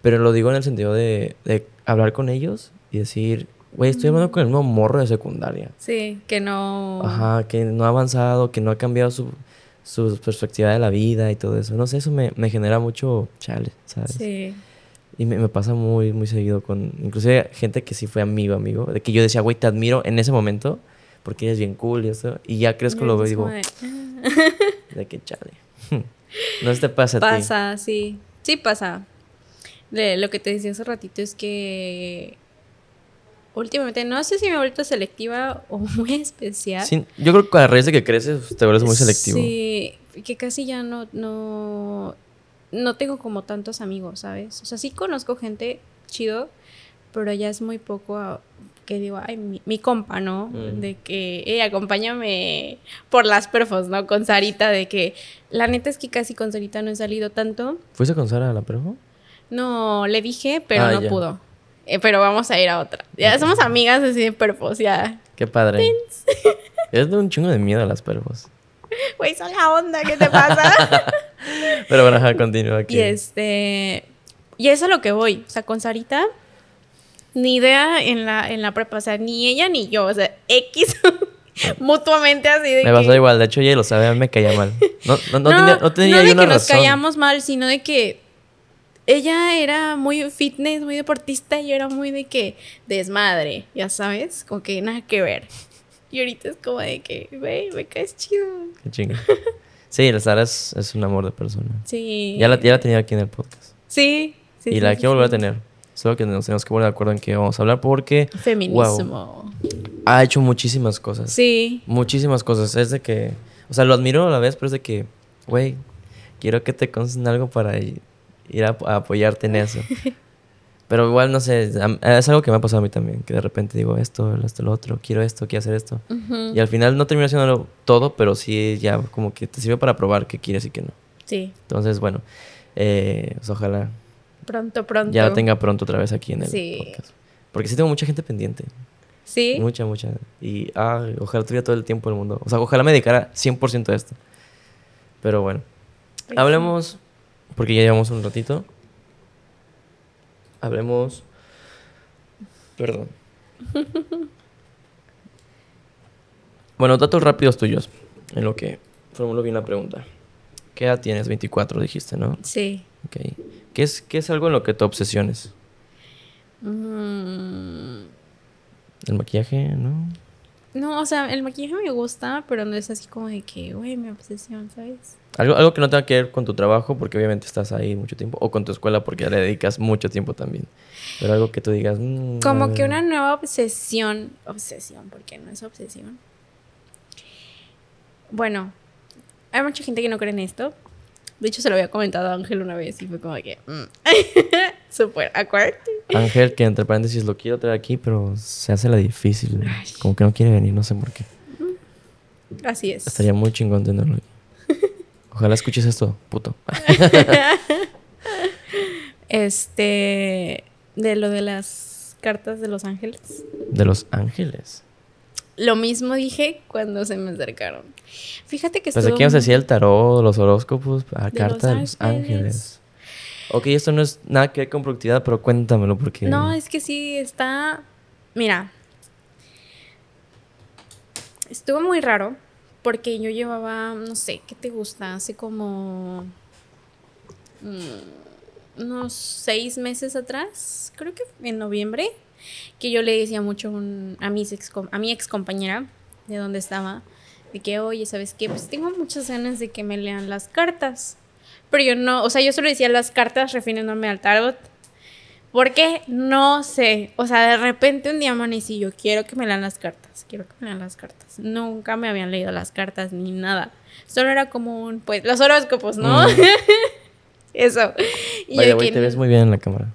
Pero lo digo en el sentido de, de hablar con ellos y decir, güey, estoy hablando con el mismo morro de secundaria. Sí, que no... Ajá, que no ha avanzado, que no ha cambiado su su perspectiva de la vida y todo eso. No sé, eso me, me genera mucho chale, ¿sabes? Sí. Y me, me, pasa muy, muy seguido con, inclusive gente que sí fue amigo, amigo, de que yo decía, güey, te admiro en ese momento porque eres bien cool y eso. Y ya crezco, lo veo y digo, de qué chale. no se te pasa a ti. Pasa, sí. Sí pasa. De, lo que te decía hace ratito es que últimamente, no sé si me he vuelto selectiva o muy especial. yo creo que a raíz de que creces te vuelves muy selectivo. Sí, que casi ya no, no, no tengo como tantos amigos, ¿sabes? O sea, sí conozco gente chido, pero ya es muy poco que digo, ay, mi, mi compa, ¿no? Mm. De que, eh, acompáñame por las perfos, ¿no? Con Sarita, de que la neta es que casi con Sarita no he salido tanto. ¿Fuiste con Sara a la perro? No, le dije, pero Ah, no ya. pudo. Eh, pero vamos a ir a otra. Ya somos amigas así de perfos, ya. Qué padre. Es de un chingo de miedo a las perros. Güey, son la onda, ¿qué te pasa? Pero bueno, ajá, continúa aquí. y este. Y eso es lo que voy. O sea, con Sarita, ni idea en la, en la prepa. O sea, ni ella ni yo. O sea, X mutuamente así de Me que. pasó igual, de hecho ella lo sabe, a mí me caía mal. No, no, no, tenía, no tenía no de que nos callamos mal, sino de que ella era muy fitness, muy deportista, y yo era muy de que desmadre, ya sabes, como que nada que ver. Y ahorita es como de que, güey, me caes chido. Qué chinga. Sí, la Sara es, es un amor de persona. Sí. Ya la, ya la tenía aquí en el podcast. Sí. sí, y sí, la sí, quiero volver a tener. Solo que nos tenemos que poner de acuerdo en qué vamos a hablar porque Feminismo. ha hecho muchísimas cosas. Sí. Muchísimas cosas. Es de que, o sea, lo admiro a la vez, pero es de que, güey, quiero que te consten algo para ir a, a apoyarte en eso. pero igual, no sé, es algo que me ha pasado a mí también, que de repente digo esto, esto, lo otro, quiero esto, quiero hacer esto. Ujú. Y al final no termino haciéndolo todo, pero sí ya como que te sirve para probar qué quieres y qué no. Sí. Entonces, bueno, eh, pues ojalá Pronto, pronto. ya la tenga pronto otra vez aquí en el Sí. podcast. Porque sí tengo mucha gente pendiente. Sí. Mucha, mucha. Y ah, ojalá tuviera todo el tiempo del mundo. O sea, ojalá me dedicara 100% a esto. Pero bueno. Pues Hablemos, porque ya llevamos un ratito. Hablemos. Perdón. bueno, datos rápidos tuyos. En lo que formulo bien la pregunta. ¿Qué edad tienes? 24, dijiste, ¿no? Sí. Ok. ¿Qué es, qué es algo en lo que te obsesiones? Mm, ¿El maquillaje? ¿No? No, o sea, el maquillaje me gusta, pero no es así como de que, güey, mi obsesión, ¿sabes? Algo, algo que no tenga que ver con tu trabajo, porque obviamente estás ahí mucho tiempo, o con tu escuela, porque ya le dedicas mucho tiempo también. Pero algo que tú digas. mm, Como que una nueva obsesión. Obsesión, porque no es obsesión. Bueno, hay mucha gente que no cree en esto. De hecho, se lo había comentado a Ángel una vez y fue como que. mm. Súper awkward. Ángel, que entre paréntesis lo quiero traer aquí, pero se hace la difícil. Como que no quiere venir, no sé por qué. Así es. Estaría muy chingón tenerlo aquí. Ojalá escuches esto, puto. Este. De lo de las cartas de los ángeles. De los ángeles. Lo mismo dije cuando se me acercaron. Fíjate que Pensé estuvo que ibas a muy- decir el tarot, los horóscopos, a De carta los de los ángeles. ángeles. Ok, esto no es nada que ver con productividad, pero cuéntamelo porque... No, es que sí está. Mira. Estuvo muy raro. Porque yo llevaba, no sé, ¿qué te gusta? Hace como. mm, unos seis meses atrás. Creo que en noviembre. Que yo le decía mucho a, mis ex, a mi ex compañera de donde estaba. De que, oye, ¿sabes qué? Pues tengo muchas ganas de que me lean las cartas. Pero yo no, o sea, yo solo decía las cartas refiriéndome al tarot. ¿Por qué? No sé. O sea, de repente un día amanecí yo quiero que me lean las cartas. Quiero que me lean las cartas. Nunca me habían leído las cartas ni nada. Solo era como un, pues, los horóscopos, ¿no? Mm. Eso. Y Vaya, güey, te ves muy bien en la cámara.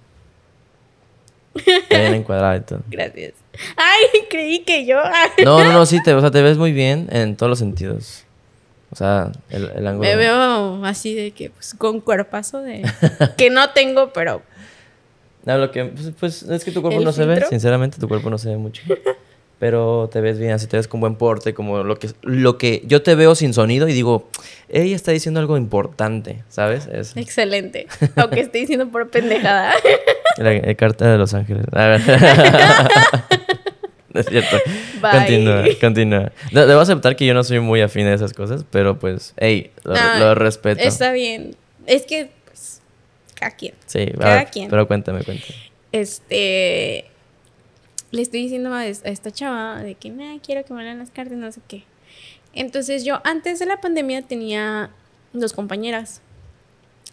Te bien encuadrada y todo. Gracias. Ay, creí que yo. No, no, no, sí, te, o sea, te ves muy bien en todos los sentidos. O sea, el, el ángulo. Me veo así de que, pues, con cuerpazo de. que no tengo, pero. No, lo que, pues, pues, es que tu cuerpo ¿El no se ve, sinceramente, tu cuerpo no se ve mucho. Pero te ves bien, así te ves con buen porte, como lo que, lo que yo te veo sin sonido y digo, ella está diciendo algo importante, ¿sabes? Es Excelente. Aunque estoy diciendo por pendejada. la, la carta de los ángeles. A ver. No es cierto. Bye. Continúa, continúa. Debo aceptar que yo no soy muy afín a esas cosas, pero pues, hey, lo, Ah, lo respeto. Está bien. Es que, cada quien. Sí, cada ver, quien. pero cuéntame, cuéntame. Este. Le estoy diciendo a, es- a esta chava de que, nah, quiero que me lean las cartas, no sé qué. Entonces, yo antes de la pandemia tenía dos compañeras.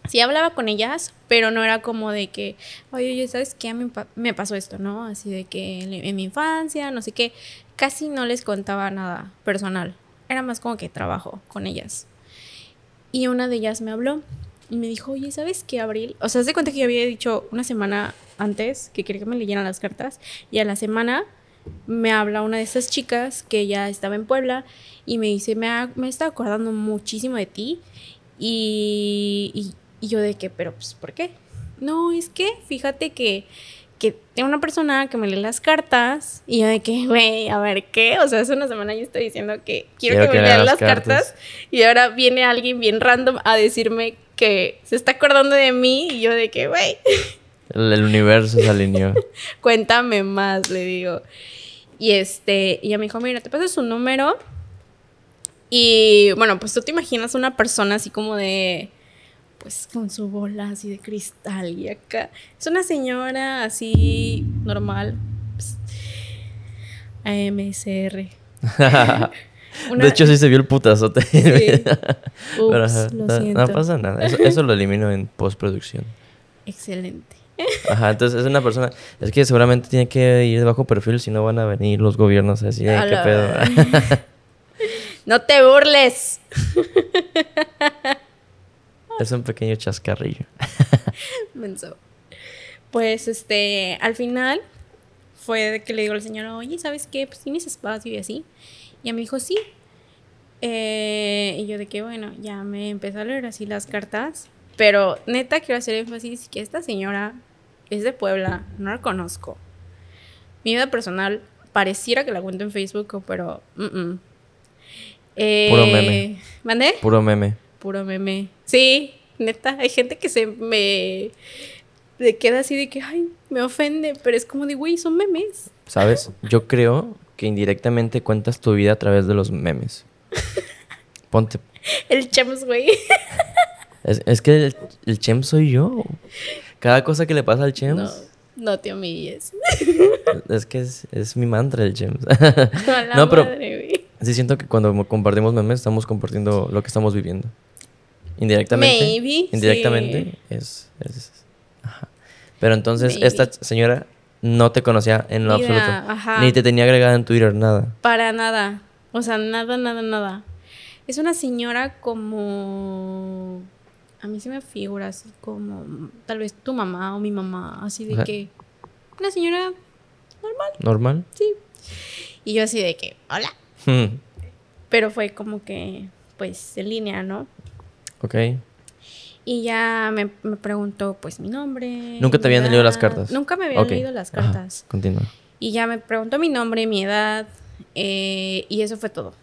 Sí hablaba con ellas, pero no era como de que, oye, oye, ¿sabes qué? A mí me pasó esto, ¿no? Así de que en mi infancia, no sé qué. Casi no les contaba nada personal. Era más como que trabajo con ellas. Y una de ellas me habló y me dijo, oye, ¿sabes qué, Abril? O sea, se cuenta que yo había dicho una semana antes que quería que me leyeran las cartas y a la semana me habla una de esas chicas que ya estaba en Puebla y me dice, me, ha, me está acordando muchísimo de ti. Y, y, y yo de que, pero pues, ¿por qué? No, es que fíjate que que tengo una persona que me lee las cartas y yo de que, güey, a ver, ¿qué? O sea, hace una semana yo estoy diciendo que quiero, que, me lean las cartas. y ahora viene alguien bien random a decirme que se está acordando de mí y yo de que, güey. El, universo se alineó. Cuéntame más, le digo. Y este, y ella me dijo, mira, te pasas su número y bueno, pues tú te imaginas una persona así como de pues con su bola así de cristal y acá. Es una señora así normal. AMSR. De hecho, sí se vio el putazote. Sí. Ups, lo siento. No pasa nada. Eso, lo elimino en postproducción. Excelente. Ajá, entonces es una persona. Es que seguramente tiene que ir de bajo perfil si no van a venir los gobiernos así. ¿Qué pedo? no te burles. Es un pequeño chascarrillo. Pues este, al final fue de que le digo al señor, oye, ¿sabes qué? Pues tienes espacio y así. Y ella me dijo, sí. Eh, y yo de que, bueno, ya me empecé a leer así las cartas. Pero neta quiero hacer énfasis que esta señora es de Puebla, no la conozco. Mi vida personal pareciera que la cuento en Facebook, pero... Puro meme. Eh, ¿Mandé? Puro meme puro meme. Sí, neta, hay gente que se me, queda así de que, ay, me ofende, pero es como de, güey, son memes. ¿Sabes? Yo creo que indirectamente cuentas tu vida a través de los memes. Ponte. El Chems, güey. Es, que el, el Chems soy yo. Cada cosa que le pasa al Chems. No, no te humilles. Es que es, mi mantra el Chems. no, pero sí siento que cuando compartimos memes estamos compartiendo lo que estamos viviendo. Indirectamente. Maybe. Indirectamente es. ajá. Pero entonces esta señora no te conocía en lo absoluto. Ni te tenía agregada en Twitter, nada. Para nada. O sea, nada, nada, nada. Es una señora como. A mí se me figura así como. Tal vez tu mamá o mi mamá. Así de que. Una señora normal. ¿Normal? Sí. Y yo así de que, hola. Hmm. Pero fue como que, pues, en línea, ¿no? Ok. Y ya me, preguntó, pues, mi nombre. ¿Nunca te habían leído las cartas? Nunca me habían leído las cartas. continúa. Y ya me preguntó mi nombre, mi edad, eh, y eso fue todo.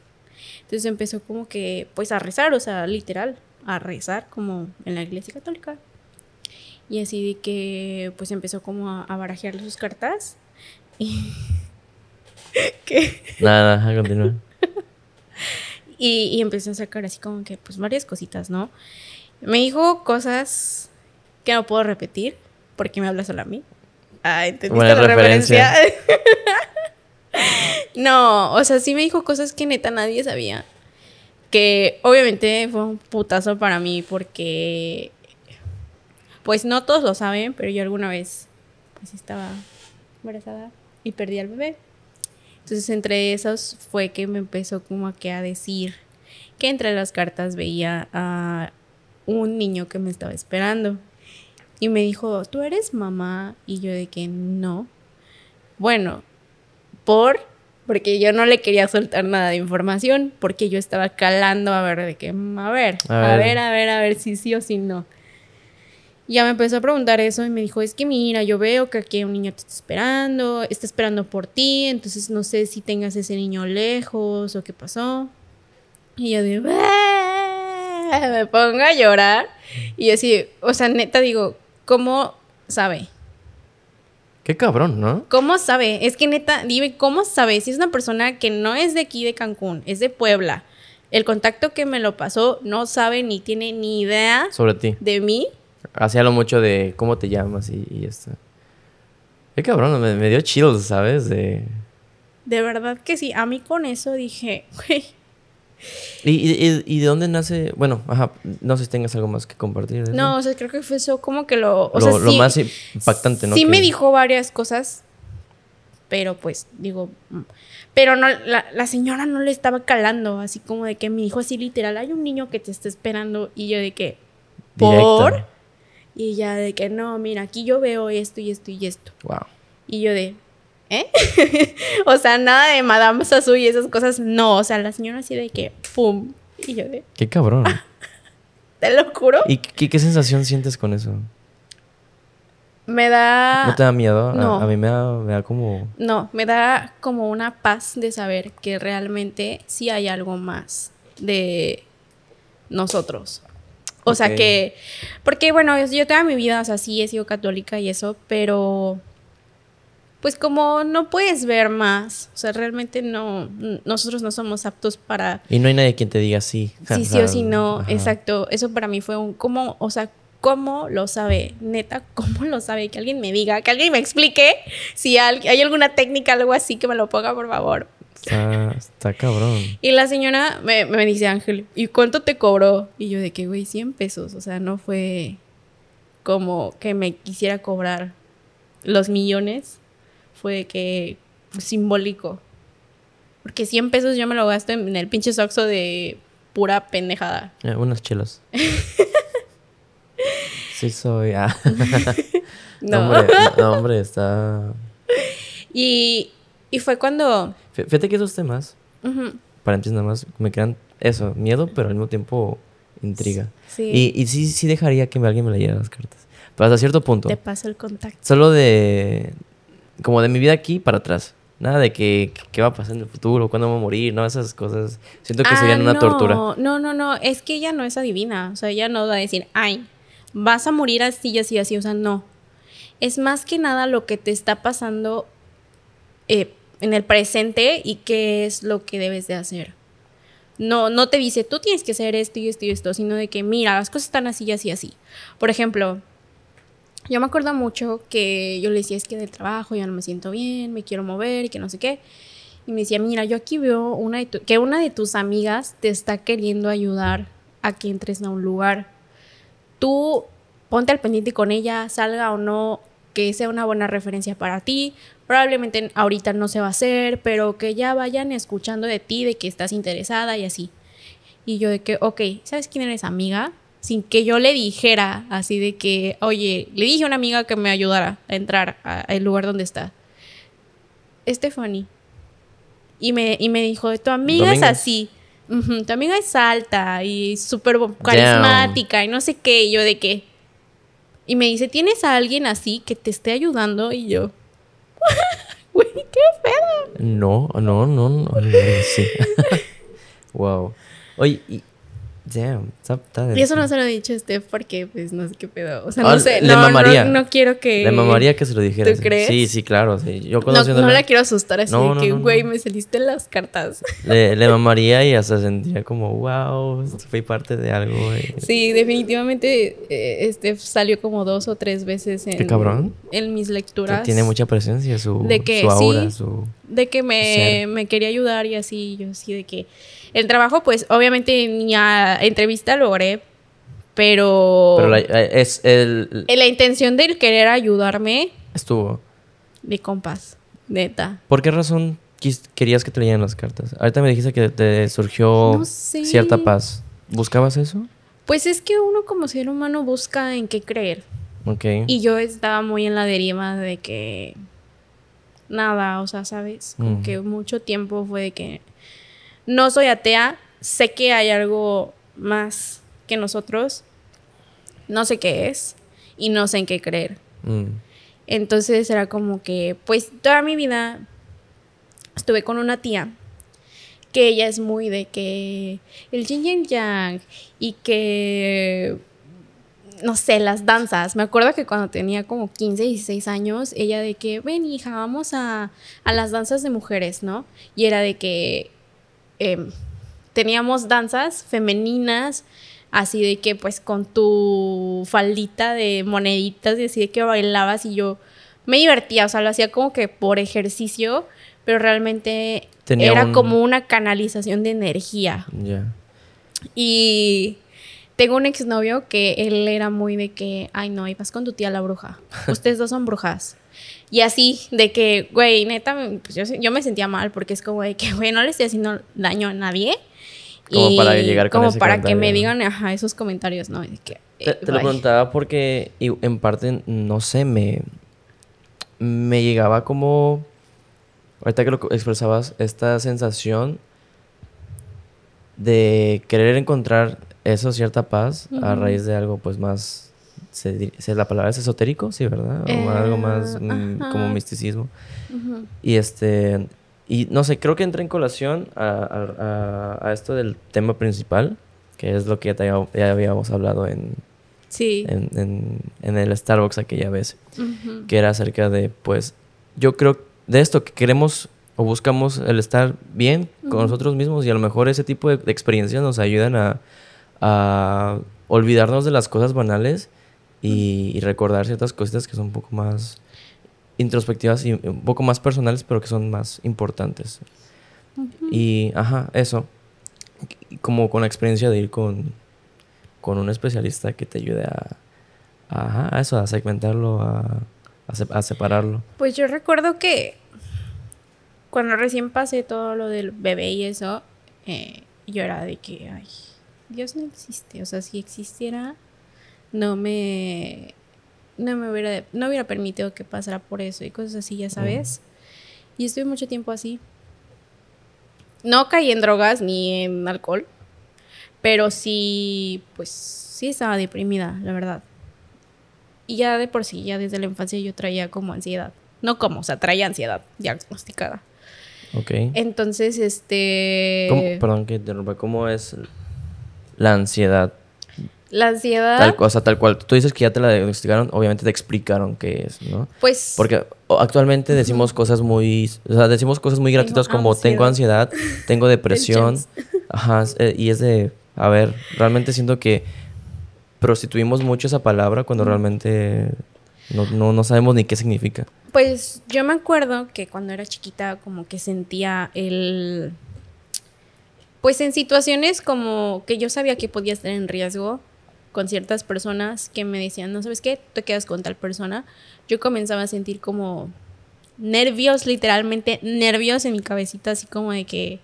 Entonces empezó como que, pues, a rezar, o sea, literal, a rezar, como en la iglesia católica. Y así de que, pues, empezó como a, a barajearle sus cartas. Y... ¿Qué? Nada, nada, continúa. Y, y empecé a sacar así como que, pues, varias cositas, ¿no? Me dijo cosas que no puedo repetir porque me habla solo a mí. Ah, ¿entendiste la referencia? no, o sea, sí me dijo cosas que neta nadie sabía. Que obviamente fue un putazo para mí porque, pues no todos lo saben, pero yo alguna vez, pues estaba embarazada y perdí al bebé. Entonces entre esos fue que me empezó como a, que a decir que entre las cartas veía a un niño que me estaba esperando. Y me dijo, ¿tú eres mamá? Y yo de que no. Bueno, por, porque yo no le quería soltar nada de información, porque yo estaba calando a ver de qué, a ver, a ver, a ver, a ver, a ver si sí o si no ya me empezó a preguntar eso y me dijo, es que mira, yo veo que aquí un niño te está esperando, está esperando por ti, entonces no sé si tengas ese niño lejos o qué pasó. Y yo digo, me pongo a llorar. Y así, o sea, neta digo, ¿cómo sabe? Qué cabrón, ¿no? ¿Cómo sabe? Es que neta, dime, ¿cómo sabe? Si es una persona que no es de aquí de Cancún, es de Puebla. El contacto que me lo pasó no sabe ni tiene ni idea sobre ti. De mí Hacía lo mucho de cómo te llamas y, esto. Qué cabrón, me, dio chills, ¿sabes? De... de verdad que sí. A mí con eso dije, güey. ¿Y, de dónde nace? Bueno, ajá, no sé si tengas algo más que compartir. no, o sea, creo que fue eso como que lo... lo, más impactante, ¿no? Sí me dijo varias cosas, pero pues digo... Mm, pero no, la, la, señora no le estaba calando, así como de que me dijo así literal, hay un niño que te está esperando y yo de que... ¿Por? Y ya de que no, mira, aquí yo veo esto y esto y esto. Wow. Y yo de, ¿eh? o sea, nada de Madame Sassou y esas cosas, no. O sea, la señora así de que, ¡pum! Y yo de, Qué cabrón. te lo juro. ¿Y qué, qué sensación sientes con eso? Me da... ¿No te da miedo? A-. A, mí me da, me da como... No, me da como una paz de saber que realmente sí hay algo más de nosotros. O sea que, porque bueno, yo toda mi vida, o sea, sí he sido católica y eso, pero pues como no puedes ver más, o sea, realmente no, nosotros no somos aptos para Y no hay nadie quien te diga sí. sí, sí o sí no, Ajá. exacto, eso para mí fue un, ¿cómo, o sea, cómo lo sabe? Neta, ¿cómo lo sabe? Que alguien me diga, que alguien me explique si hay alguna técnica, algo así, que me lo ponga, por favor. Está, está cabrón. Y la señora me, me dice, Ángel, ¿y cuánto te cobró? Y yo de que, güey, 100 pesos. O sea, no fue como que me quisiera cobrar los millones. Fue que simbólico. Porque 100 pesos yo me lo gasto en, el pinche soxo de pura pendejada. Eh, unas chelas. sí soy. Ah. No. hombre, no, hombre, está... Y, y fue cuando... Fí- Fíjate que esos temas, ujú, paréntesis nada más, me crean eso, miedo, pero al mismo tiempo intriga. sí, Y, y sí, sí dejaría que alguien me leyera las cartas. Pero hasta cierto punto. te paso el contacto. Solo de... Como de mi vida aquí para atrás. Nada de que qué va a pasar en el futuro, cuándo voy a morir, no, esas cosas. Siento que Ah, serían una no, tortura. No, no, no, es que ella no es adivina, o sea, ella no va a decir, ay, vas a morir así, y así, así, o sea, no. Es más que nada lo que te está pasando eh, en el presente y qué es lo que debes de hacer. No, no te dice, tú tienes que hacer esto y esto y esto, sino de que, mira, las cosas están así así, así. Por ejemplo, yo me acuerdo mucho que yo le decía, es que del trabajo ya no me siento bien, me quiero mover y que no sé qué. Y me decía, mira, yo aquí veo una de que una de tus amigas te está queriendo ayudar a que entres a un lugar. Tú ponte al pendiente con ella, salga o no, que sea una buena referencia para ti. Probablemente ahorita no se va a hacer, pero que ya vayan escuchando de ti, de que estás interesada y así. Y yo de que, ok, ¿sabes quién eres amiga? Sin que yo le dijera así de que, oye, le dije a una amiga que me ayudara a entrar al lugar donde está. Stephanie. Y me, y me dijo, tu amiga es así. Tu amiga es alta y súper carismática y no sé qué. Y yo de qué. Y me dice, ¿tienes a alguien así que te esté ayudando? Y yo, güey, qué pedo. No, no, no, no. wow. Oye. Damn, Y eso no se lo he dicho a Steph porque, pues, no sé qué pedo. O sea, Ah, no sé. le no, no- mamaría. No, quiero que. Le mamaría que se lo dijera. ¿Tú crees? Sí, sí, claro. Sí. Yo No, no la quiero asustar así No, de que, güey, me saliste las cartas. le, le mamaría y hasta sentiría como, wow, fui parte de algo. güey". Sí, definitivamente eh, Steph salió como dos o tres veces en, Qué cabrón. en mis Que lecturas. tiene mucha presencia, su, De que su aura, sí. su... de que me, ser. me quería ayudar y así, yo sí, de que el trabajo, pues obviamente ni a entrevista logré, pero, Pero la- eh, es el... en la intención del querer ayudarme, Estuvo. de compas, neta. ¿Por qué razón querías que te leyeran las cartas? Ahorita me dijiste que te surgió No sé. cierta paz. ¿Buscabas eso? Pues es que uno como ser humano busca en qué creer. Ok. Y yo estaba muy en la deriva de que nada, o sea, ¿sabes? Como Mm. que mucho tiempo fue de que no soy atea, sé que hay algo más que nosotros, no sé qué es y no sé en qué creer. Mm. Entonces era como que, pues toda mi vida estuve con una tía que ella es muy de que el yin y el yang y que no sé, las danzas. Me acuerdo que cuando tenía como 15, 16 años, ella de que, ven hija, vamos a, a las danzas de mujeres, ¿no? Y era de que em, teníamos danzas femeninas, así de que pues con tu faldita de moneditas y así de que bailabas y yo me divertía, o sea, lo hacía como que por ejercicio, pero realmente Tenía era un- como una canalización de energía. Y tengo un exnovio que él era muy de que, ay no, ibas con tu tía la bruja. Ustedes dos son brujas. Y así, de que, güey, neta, pues yo, yo me sentía mal porque es como de que, güey, no le estoy haciendo daño a nadie. Como para llegar con Como ese para que me digan, ajá, esos comentarios, ¿no? Que, eh, te lo preguntaba porque y en parte, no sé, me, me llegaba como ahorita que lo expresabas, esta sensación de querer encontrar eso, cierta paz, a raíz de algo pues más, se, la palabra es esotérico, sí, ¿verdad? O algo más Eh, mm, ajá. como misticismo. Y este, y no sé, creo que entra en colación a, a- a- a esto del tema principal, que es lo que ya, ya habíamos hablado en, Sí. en, en- en el Starbucks aquella vez, que era acerca de, pues, yo creo de esto, que queremos o buscamos el estar bien con nosotros mismos y a lo mejor ese tipo de, de experiencias nos ayudan a, a olvidarnos de las cosas banales y, y recordar ciertas cositas que son un poco más introspectivas y un poco más personales, pero que son más importantes. Y, ajá, eso. Como con la experiencia de ir con, con un especialista que te ayude a, a- a eso, a segmentarlo, a, a separarlo. Pues yo recuerdo que cuando recién pasé todo lo del bebé y eso, eh, yo era de que, ay, Dios no existe. O sea, si existiera, no me, no me hubiera, no hubiera permitido que pasara por eso y cosas así, ya sabes. Y estuve mucho tiempo así. No caí en drogas ni en alcohol, pero sí, pues sí estaba deprimida, la verdad. Y ya de por sí, ya desde la infancia yo traía como ansiedad. No como, o sea, traía ansiedad diagnosticada. Ok. Entonces, este... ¿Cómo- perdón que interrumpa, ¿cómo es la ansiedad? La ansiedad, Tal, o sea, tal cual. Tú dices que ya te la diagnosticaron, obviamente te explicaron qué es, ¿no? pues... Porque actualmente decimos cosas muy, o sea, decimos cosas muy gratuitas como tengo ansiedad, tengo depresión, ajá, eh, y es de, a ver, realmente siento que prostituimos mucho esa palabra cuando realmente no, no, no sabemos ni qué significa. Pues yo me acuerdo que cuando era chiquita como que sentía el... Pues en situaciones como que yo sabía que podía estar en riesgo con ciertas personas que me decían, no sabes qué, te quedas con tal persona, yo comenzaba a sentir como nervios, literalmente nervios en mi cabecita, así como de que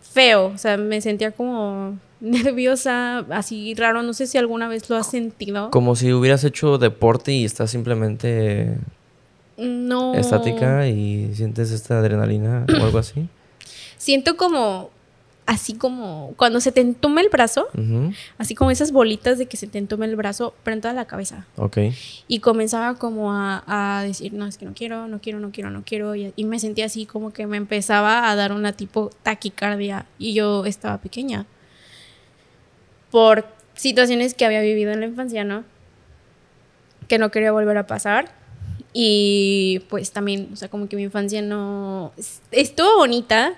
feo, o sea, me sentía como nerviosa, así raro, no sé si alguna vez lo has sentido. Como si hubieras hecho deporte y estás simplemente No. estática y sientes esta adrenalina o algo así. Siento como, así como, cuando se te entuma el brazo, así como esas bolitas de que se te entuma el brazo, pero en toda la cabeza. Ok. Y comenzaba como a, a decir, no, es que no quiero, no quiero, no quiero, no quiero. Y, y me sentía así como que me empezaba a dar una tipo taquicardia. Y yo estaba pequeña. Por situaciones que había vivido en la infancia, ¿no? Que no quería volver a pasar. Y pues también, o sea, como que mi infancia no... es- Estuvo bonita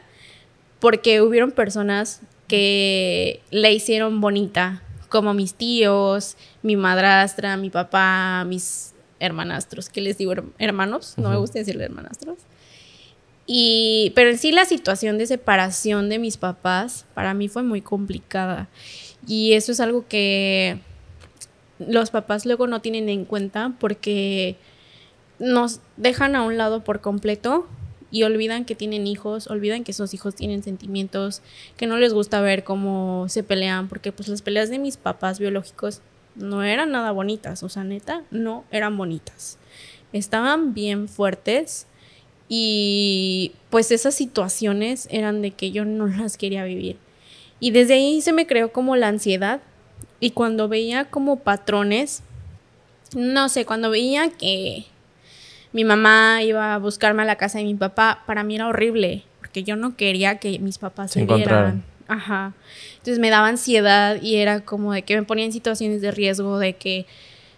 porque hubieron personas que le hicieron bonita, como mis tíos, mi madrastra, mi papá, mis hermanastros, que les digo her- hermanos, no me gusta decirle hermanastros. Y, pero en sí la situación de separación de mis papás para mí fue muy complicada. Y eso es algo que los papás luego no tienen en cuenta porque nos dejan a un lado por completo y olvidan que tienen hijos, olvidan que esos hijos tienen sentimientos, que no les gusta ver cómo se pelean, porque pues las peleas de mis papás biológicos no eran nada bonitas, o sea, neta, no eran bonitas. Estaban bien fuertes y pues esas situaciones eran de que yo no las quería vivir. Y desde ahí se me creó como la ansiedad y cuando veía como patrones, no sé, cuando veía que mi mamá iba a buscarme a la casa de mi papá, para mí era horrible, porque yo no quería que mis papás Se vieran. Ajá. Entonces me daba ansiedad y era como de que me ponía en situaciones de riesgo, de que,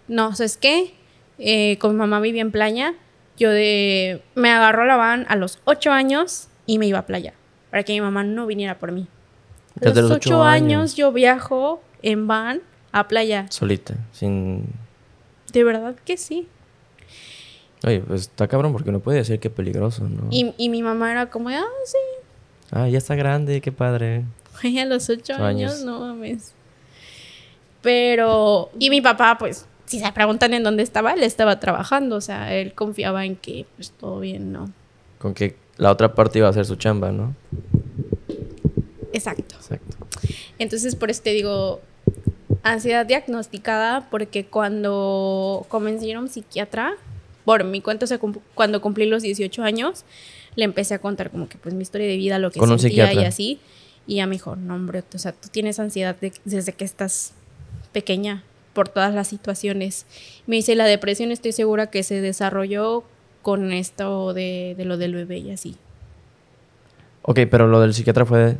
no, ¿sabes qué? Eh, con mi mamá vivía en playa, yo de, me agarró la van a los ocho años y me iba a playa, para que mi mamá no viniera por mí. A Desde los los ocho ocho años años. yo viajo en van a playa. Solita, sin... De verdad que sí. Oye, pues está cabrón porque no puede decir que peligroso, ¿no? Y, y mi mamá era como, ah, sí, Ah, ya está grande, qué padre. A los ocho Ocho años, años. no mames. Pero, y mi papá, pues, si se preguntan en dónde estaba, él estaba trabajando, o sea, él confiaba en que, pues, todo bien, ¿no? Con que la otra parte iba a hacer su chamba, ¿no? Exacto. Exacto. Entonces, por eso te digo, ansiedad diagnosticada, porque cuando comencé a ir a un psiquiatra, por mi cuenta, o sea, cum- cuando cumplí los 18 años, le empecé a contar como que pues mi historia de vida, lo que Con sentía y así. Y ya me dijo, no, hombre, o sea, tú tienes ansiedad de- desde que estás pequeña por todas las situaciones. Me dice, la depresión estoy segura que se desarrolló con esto de, de lo del bebé y así. Ok, pero lo del psiquiatra fue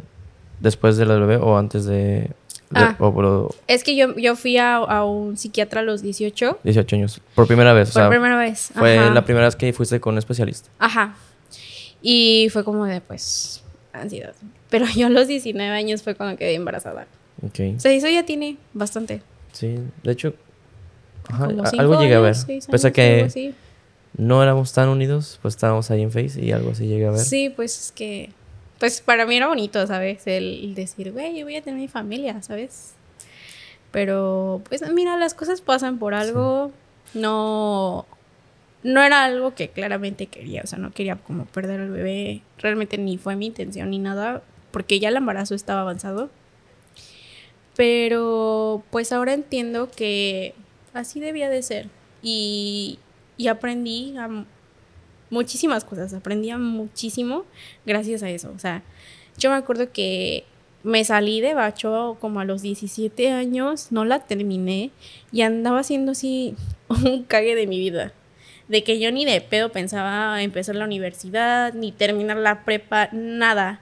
después de lo del bebé o antes de... Ah. o Es que yo, yo fui a, a un psiquiatra a los 18 18 años. Por primera vez. o por sea, primera vez. fue Ajá. la primera vez que fuiste con un especialista. Ajá. Y fue como de, pues, ansiedad. Pero yo a los 19 años fue cuando quedé embarazada. Ok. O sea, eso ya tiene bastante. Sí, de hecho... ajá, algo llegué a ver. años, Pese a años, que no éramos tan unidos, pues estábamos ahí en Face y algo así llegué a ver. Sí, pues es que. Pues para mí era bonito, ¿sabes? El decir, güey, yo voy a tener mi familia, ¿sabes? Pero, pues mira, las cosas pasan por algo. No. No era algo que claramente quería, o sea, no quería como perder al bebé. Realmente ni fue mi intención ni nada, porque ya el embarazo estaba avanzado. Pero, pues ahora entiendo que así debía de ser. Y, y aprendí a muchísimas cosas, aprendí a muchísimo gracias a eso. O sea, yo me acuerdo que me salí de Bacho como a los 17 años, no la terminé y andaba haciendo así un cague de mi vida. De que yo ni de pedo pensaba empezar la universidad, ni terminar la prepa, nada.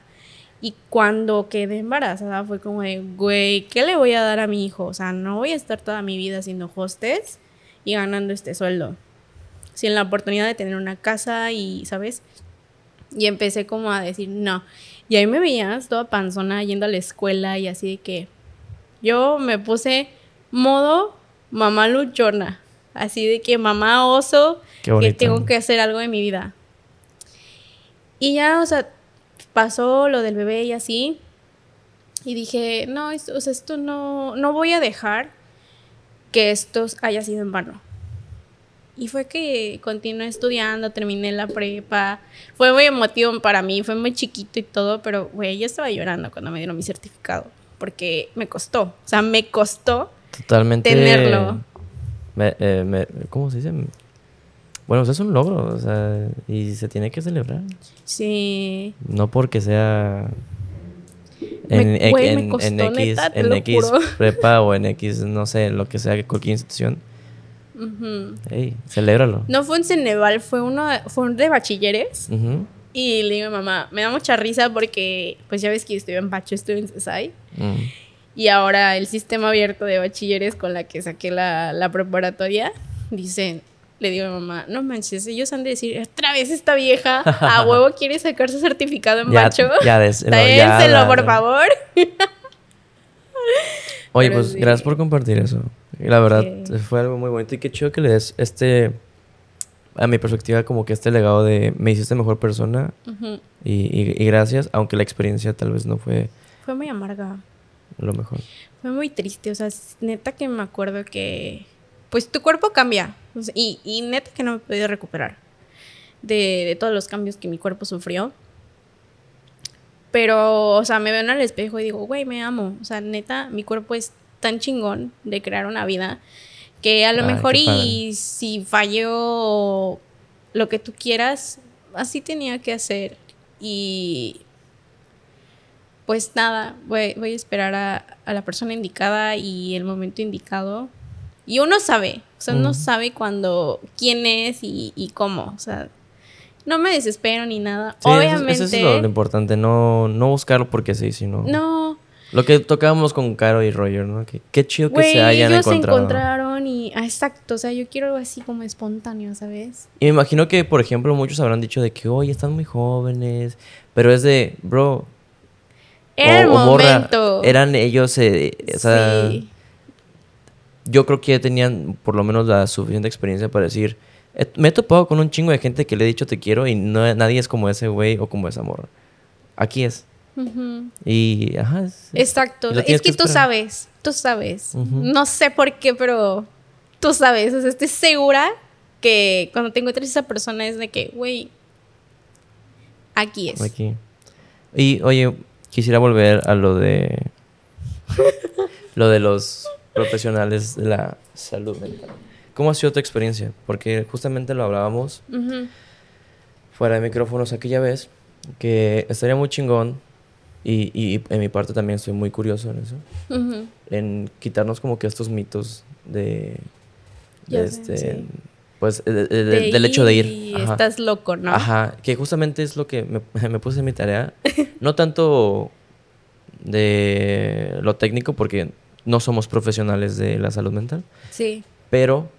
Y cuando quedé embarazada fue como de, güey, ¿qué le voy a dar a mi hijo? O sea, no voy a estar toda mi vida haciendo hostes y ganando este sueldo sin la oportunidad de tener una casa y, ¿sabes? Y empecé como a decir, no. Y ahí me veías toda panzona yendo a la escuela y así de que yo me puse modo mamá luchona. Así de que mamá oso, que tengo que hacer algo de mi vida. Y ya, o sea, pasó lo del bebé y así. Y dije, no, esto, o sea, esto no, no voy a dejar que esto haya sido en vano. Y fue que continué estudiando, terminé la prepa. Fue muy emotivo para mí, fue muy chiquito y todo, pero, güey, yo estaba llorando cuando me dieron mi certificado. Porque me costó, o sea, me costó Totalmente. tenerlo. me- eh, me- ¿Cómo se dice? Bueno, pues es un logro, o sea, y se tiene que celebrar. Sí. No porque sea Me- en, en- güey, me en- costó, en X, neta, en X prepa o en X, no sé, lo que sea, cualquier institución. Ujú. Ey, celébralo. No fue un Ceneval, fue uno fue un de bachilleres. Ujú. Y le digo a mamá, me da mucha risa porque, pues ya ves que yo estuve en Bacho, estuve en CESAI. Mm. Y ahora el sistema abierto de bachilleres con la que saqué la, la preparatoria, dicen, le digo a mamá, no manches, ellos han de decir, otra vez esta vieja, a huevo quiere sacar su certificado en Ya, Bacho. ya, des- no, ya, por favor. Oye, Pero pues sí. gracias por compartir eso. Y La verdad, Sí. fue algo muy bonito y qué chido que le des este, a mi perspectiva, como que este legado de me hiciste mejor persona y, y- y gracias, aunque la experiencia tal vez no fue Fue muy amarga. lo mejor. Fue muy triste, o sea, neta que me acuerdo que, pues tu cuerpo cambia, y neta que no me he podido recuperar de, de todos los cambios que mi cuerpo sufrió. Pero, o sea, me veo en el espejo y digo, güey, me amo. O sea, neta, mi cuerpo es tan chingón de crear una vida que a lo Ay, mejor y si falló lo que tú quieras, así tenía que hacer. Y pues nada, voy, voy a esperar a, a la persona indicada y el momento indicado. Y uno sabe, o sea, uno Mm. sabe cuando, quién es y, y cómo. O sea, no me desespero ni nada. Sí, eso- Obviamente. Eso, es lo, lo importante, no, no buscarlo porque sí, sino... No, Lo que tocábamos con Caro y Roger, ¿no? Que, qué chido que se hayan ellos encontrado. se encontraron y. Ah, exacto, o sea, yo quiero algo así como espontáneo, ¿sabes? Y me imagino que, por ejemplo, muchos habrán dicho de que, oye, están muy jóvenes. Pero es de, bro. Era el o- o morra, momento. eran ellos, eh, o sea, sí. yo creo que ya tenían por lo menos la suficiente experiencia para decir, "Eh, me he topado con un chingo de gente que le he dicho te quiero y no, nadie es como ese güey o como esa morra. Aquí es. Y, ajá. es- Exacto. Es que, que tú sabes, tú sabes. No sé por qué, pero tú sabes. O sea, estoy segura que cuando te encuentres esa persona es de que, güey, aquí es. Aquí. Y, oye, quisiera volver a lo de. lo de los profesionales de la salud mental. ¿Cómo ha sido tu experiencia? Porque justamente lo hablábamos. Fuera de micrófonos aquella vez que estaría muy chingón y, y en mi parte también estoy muy curioso en eso. En quitarnos como que estos mitos de, de Ya sé, este, sí. pues de- de- de- De del hecho de ir. Ajá. Estás loco, ¿no? Ajá, que justamente es lo que me, me puse en mi tarea. No tanto de lo técnico, porque no somos profesionales de la salud mental, Sí. pero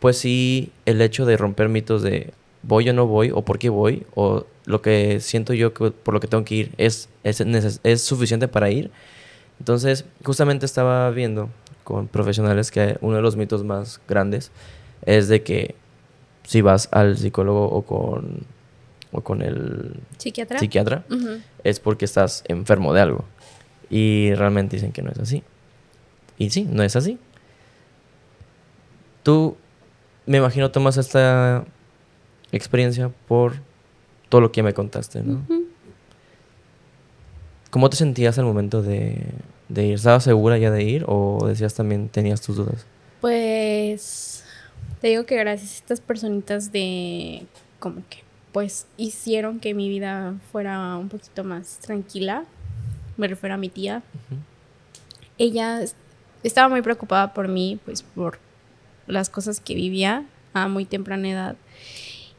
pues sí el hecho de romper mitos de voy o no voy, o por qué voy, o lo que siento yo que por lo que tengo que ir es, es, es suficiente para ir. Entonces, justamente estaba viendo con profesionales que uno de los mitos más grandes es de que si vas al psicólogo o con, o con el ¿Psiquiatra? es porque estás enfermo de algo. Y realmente dicen que no es así. Y sí, no es así. Tú, me imagino, tomas esta experiencia por todo lo que me contaste, ¿no? ¿Cómo te sentías al momento de, de ir? ¿Estabas segura ya de ir o decías también tenías tus dudas? Pues te digo que gracias a estas personitas de como que pues hicieron que mi vida fuera un poquito más tranquila. Me refiero a mi tía. Ella es- estaba muy preocupada por mí, pues por las cosas que vivía a muy temprana edad.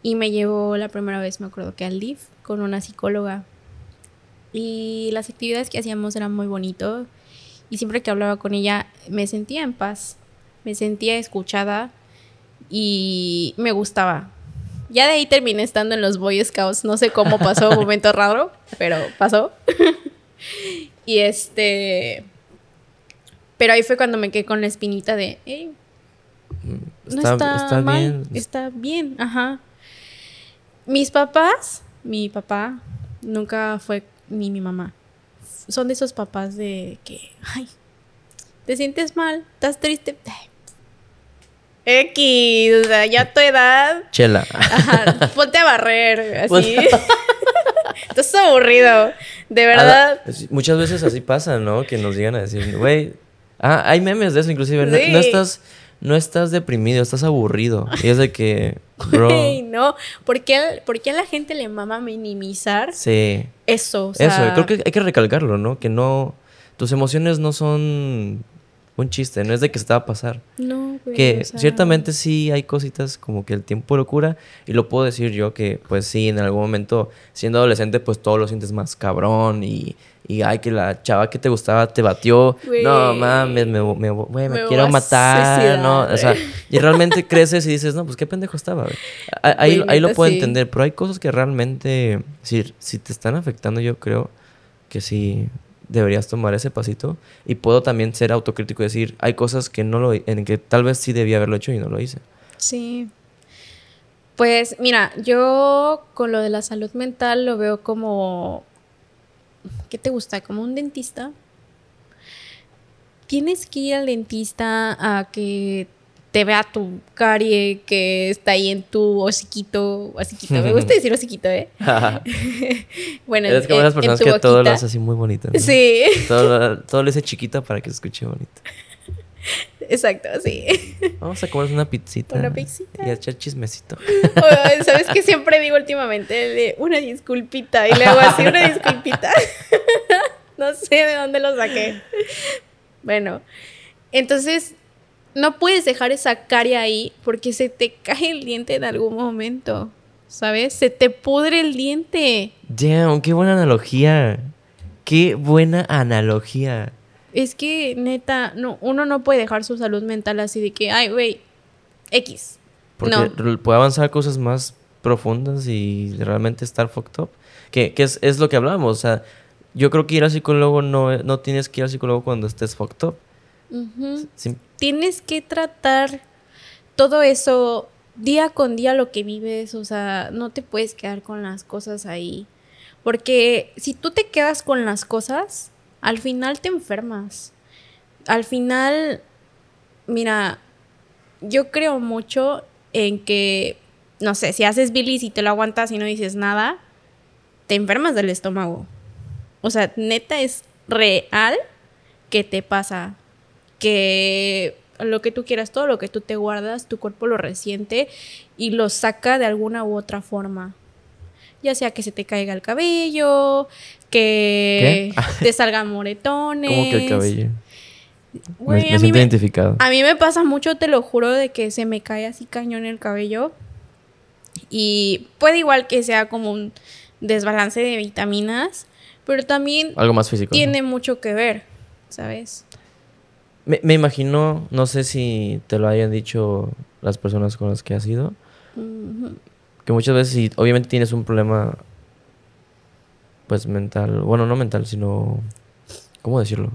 Y me llevó la primera vez, me acuerdo que al DIF con una psicóloga. Y las actividades que hacíamos eran muy bonito. Y siempre que hablaba con ella me sentía en paz, me sentía escuchada y me gustaba. Ya de ahí terminé estando en los Boy Scouts, no sé cómo pasó, un momento raro, pero pasó. y este... Pero ahí fue cuando me quedé con la espinita de, "Ey, no está, mal, bien. está bien, ajá. Mis papás, mi papá nunca fue ni mi mamá. Son de esos papás de que, ay, te sientes mal, estás triste. X, o sea, ya a tu edad, Chela. ajá, ponte a barrer, así. Estás aburrido, de verdad. Muchas veces así pasa, ¿no? Que nos llegan a decir, güey. Ah, hay memes de eso, inclusive. No, no estás, no estás deprimido, estás aburrido. Y es de que, bro. No, ¿por qué, por qué a la gente le mama minimizar Sí. eso? O sea, Eso, creo que hay que recalcarlo, ¿no? Que no. Tus emociones no son un chiste, no es de que se te va a pasar. No, güey, Que o sea, ciertamente sí hay cositas como que el tiempo lo cura. Y lo puedo decir yo que, pues sí, en algún momento, siendo adolescente, pues todo lo sientes más cabrón. Y, y ay, que la chava que te gustaba te batió. No mames, me, me, güey, me Me voy quiero matar. suicidar, ¿no? O sea, y realmente creces y dices, no, pues qué pendejo estaba. güey". A- Ahí, ahí lo puedo sí. entender, pero hay cosas que realmente, si, si te están afectando, yo creo que sí deberías tomar ese pasito. Y puedo también ser autocrítico y decir, hay cosas que no lo, en que tal vez sí debía haberlo hecho y no lo hice. Sí. Pues mira, yo con lo de la salud mental lo veo como... ¿Qué te gusta? Como un dentista. Tienes que ir al dentista a que te vea tu carie que está ahí en tu hociquito. hociquito. Me gusta decir hociquito, ¿eh? Bueno, Eres como esas personas que todo lo hace así muy bonito. ¿no? Sí, Todo, lo- todo lo hace chiquita para que se escuche bonito. exacto, sí. Vamos a comer una pizzita. Una pizzita. Y a echar chismecito. ¿Sabes qué siempre digo últimamente? Una disculpita. Y luego así, una disculpita. no sé de dónde lo saqué. Bueno, entonces no puedes dejar esa caria ahí porque se te cae el diente en algún momento. ¿Sabes? Se te pudre el diente. Damn, qué buena analogía. Qué buena analogía. Es que, neta, no, uno no puede dejar su salud mental así de que, ay, güey, X. Porque No. puede avanzar cosas más profundas y realmente estar fucked up. Que, que es, es lo que hablábamos. O sea, yo creo que ir al psicólogo no, no tienes que ir al psicólogo cuando estés fucked up. Tienes que tratar todo eso día con día lo que vives, o sea, no te puedes quedar con las cosas ahí. Porque si tú te quedas con las cosas, al final te enfermas. Al final, mira, yo creo mucho en que, no sé, si haces bilis y te lo aguantas y no dices nada, te enfermas del estómago. O sea, neta es real que te pasa. Que lo que tú quieras, todo lo que tú te guardas, tu cuerpo lo resiente y lo saca de alguna u otra forma. Ya sea que se te caiga el cabello, que te salgan moretones. ¿Cómo que el cabello? Güey, me, identificado. A mí me pasa mucho, te lo juro, de que se me cae así cañón el cabello. Y puede igual que sea como un desbalance de vitaminas, pero también Algo más físico. ¿no? tiene mucho que ver, ¿sabes? Me, me imagino, no sé si te lo hayan dicho las personas con las que has ido. Que muchas veces si obviamente tienes un problema, pues mental, bueno, no mental, sino, ¿cómo decirlo?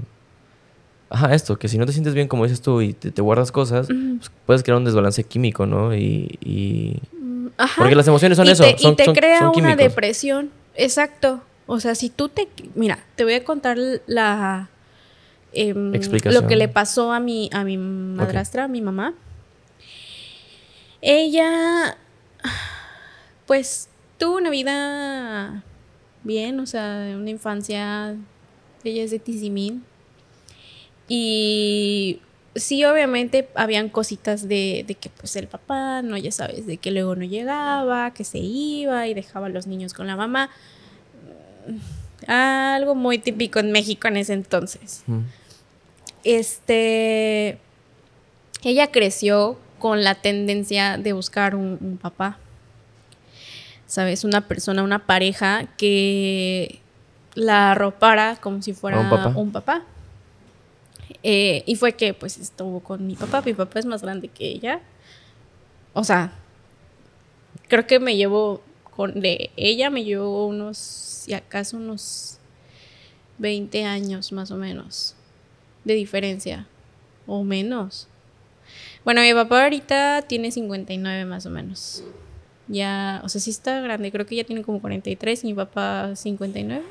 Ajá, esto, que si no te sientes bien, como dices tú, y te, te guardas cosas, pues, puedes crear un desbalance químico, ¿no? Y, y- Mm, Ajá. Porque las emociones son y eso, te, son- y te son- crea son una depresión. Exacto. O sea, si tú te... Mira, te voy a contar la... Explicación. lo que le pasó a mi, a mi madrastra, a mi mamá. Ella, pues, tuvo una vida bien, o sea, una infancia... Ella es de Tizimín. Y sí, obviamente habían cositas de, de que pues el papá, no, ya sabes, de que luego no llegaba, que se iba y dejaba a los niños con la mamá. Algo muy típico en México en ese entonces. Mm. Este, ella creció con la tendencia de buscar un, un papá. ¿Sabes? Una persona, una pareja que la arropara como si fuera un papá. un papá. Eh, y fue que pues estuvo con mi papá. Mi papá es más grande que ella. O sea, creo que me llevo con de ella, me llevo unos, si acaso unos 20 años más o menos de diferencia. O menos. Bueno, mi papá ahorita tiene 59 más o menos. Ya, o sea, sí está grande. Creo que ya tiene como 43 y mi papá 59.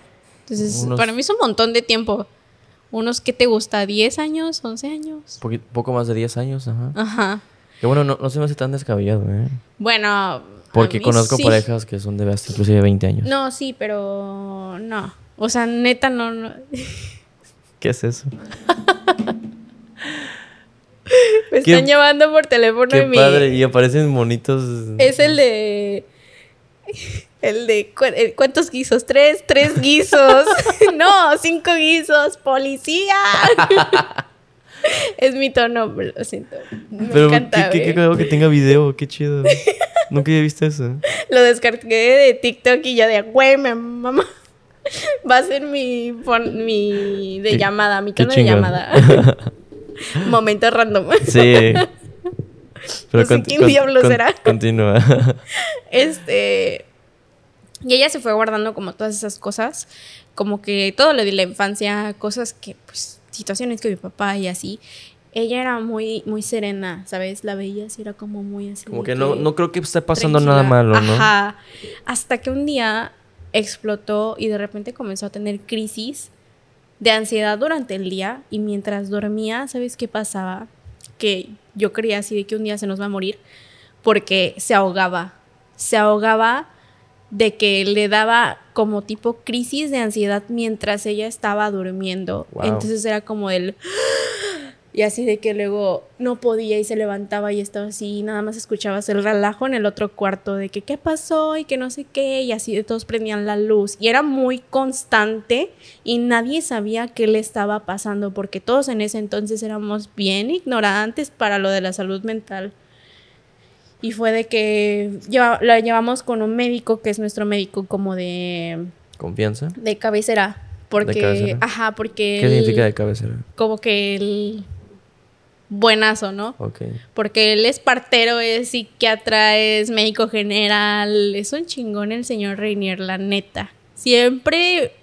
Entonces, Unos- para mí es un montón de tiempo. Unos que te gusta, 10 años, 11 años. Poqui- poco más de 10 años, ajá. Ajá. Que bueno, no, no se me hace tan descabellado, ¿eh? Bueno, a Porque conozco sí. parejas que son de hasta inclusive 20 años. No, sí, pero no. O sea, neta, no. no. ¿Qué es eso? Me Qué- están llevando por teléfono Qué y mi- padre. Y aparecen monitos. Es el de. El de. eh, ¿Cuántos guisos? Tres, tres guisos. no, cinco guisos. ¡Policía! es mi tono, lo siento. Me Pero encanta. qué, qué, qué cagado que tenga video, qué chido. Nunca había visto eso. Lo descargué de TikTok y yo de, güey, mamá. Va a ser mi, mi de Qué- llamada, mi qué tono de llamada. Momento random. Sí. No sé quién diablos será. Continúa. Este. Y ella se fue guardando como todas esas cosas. Como que todo lo de la infancia, cosas que, pues, situaciones que mi papá y así. Ella era muy, muy serena, ¿sabes? La veías y era como muy así. Como que no, no creo que esté pasando tranquila. nada malo, ¿no? Ajá. Hasta que un día explotó y de repente comenzó a tener crisis de ansiedad durante el día y mientras dormía, ¿sabes qué pasaba? Que yo creía así de que un día se nos va a morir porque se ahogaba. Se ahogaba de que le daba como tipo crisis de ansiedad mientras ella estaba durmiendo. Wow. Entonces era como el... Y así de que luego no podía y se levantaba y estaba así, y nada más escuchabas el relajo en el otro cuarto de que qué pasó y que no sé qué, y así de todos prendían la luz. Y era muy constante y nadie sabía qué le estaba pasando porque todos en ese entonces éramos bien ignorantes para lo de la salud mental. Y fue de que lleva- la llevamos con un médico que es nuestro médico como de, Confianza. de cabecera. Porque, cabecera? ajá, porque ¿Qué él- significa de cabecera? como que el buenazo, ¿no? Ok. Porque él es partero, es psiquiatra, es médico general, es un chingón el señor Reinier, la neta. Siempre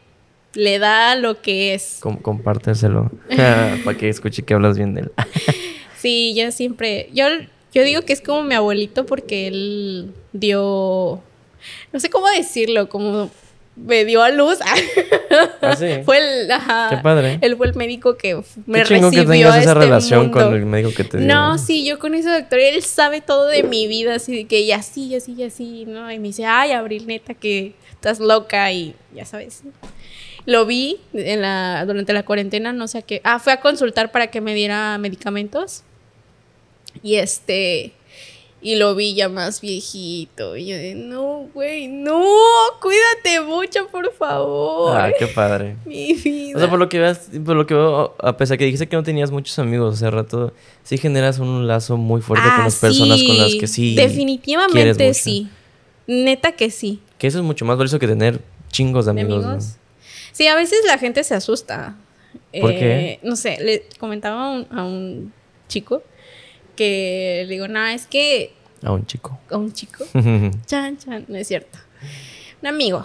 le da lo que es. Com- compárteselo. Para que escuche que hablas bien de él. Sí, yo siempre, yo, yo digo que es como mi abuelito porque él dio, no sé cómo decirlo, como me dio a luz. Ah, sí. fue el, ajá, Qué padre. él fue el médico que me Qué recibió que tengas a esa este relación mundo. con el médico que te dio. No, sí, yo con ese doctor, él sabe todo de mi vida, así de que y así, y así, y así, ¿no? Y me dice, ay, Abril, neta, que estás loca y ya sabes. Lo vi en la, durante la cuarentena, no sé a qué. Ah, fue a consultar para que me diera medicamentos. Y este. Y lo vi ya más viejito. Y yo de, no, güey, no, cuídate mucho, por favor. Ah, qué padre. Mi vida. O sea, por lo que veas, por lo que veo, a pesar que dijiste que no tenías muchos amigos hace rato, sí generas un lazo muy fuerte con Ah, las personas con las que sí. Definitivamente sí. Neta que sí. Que eso es mucho más valioso que tener chingos de ¿De amigos. Sí, a veces la gente se asusta. ¿Por Eh, qué? No sé, le comentaba a un, a un chico que le digo, no, es que A un chico. a un chico, chan, chan, no es cierto. Un amigo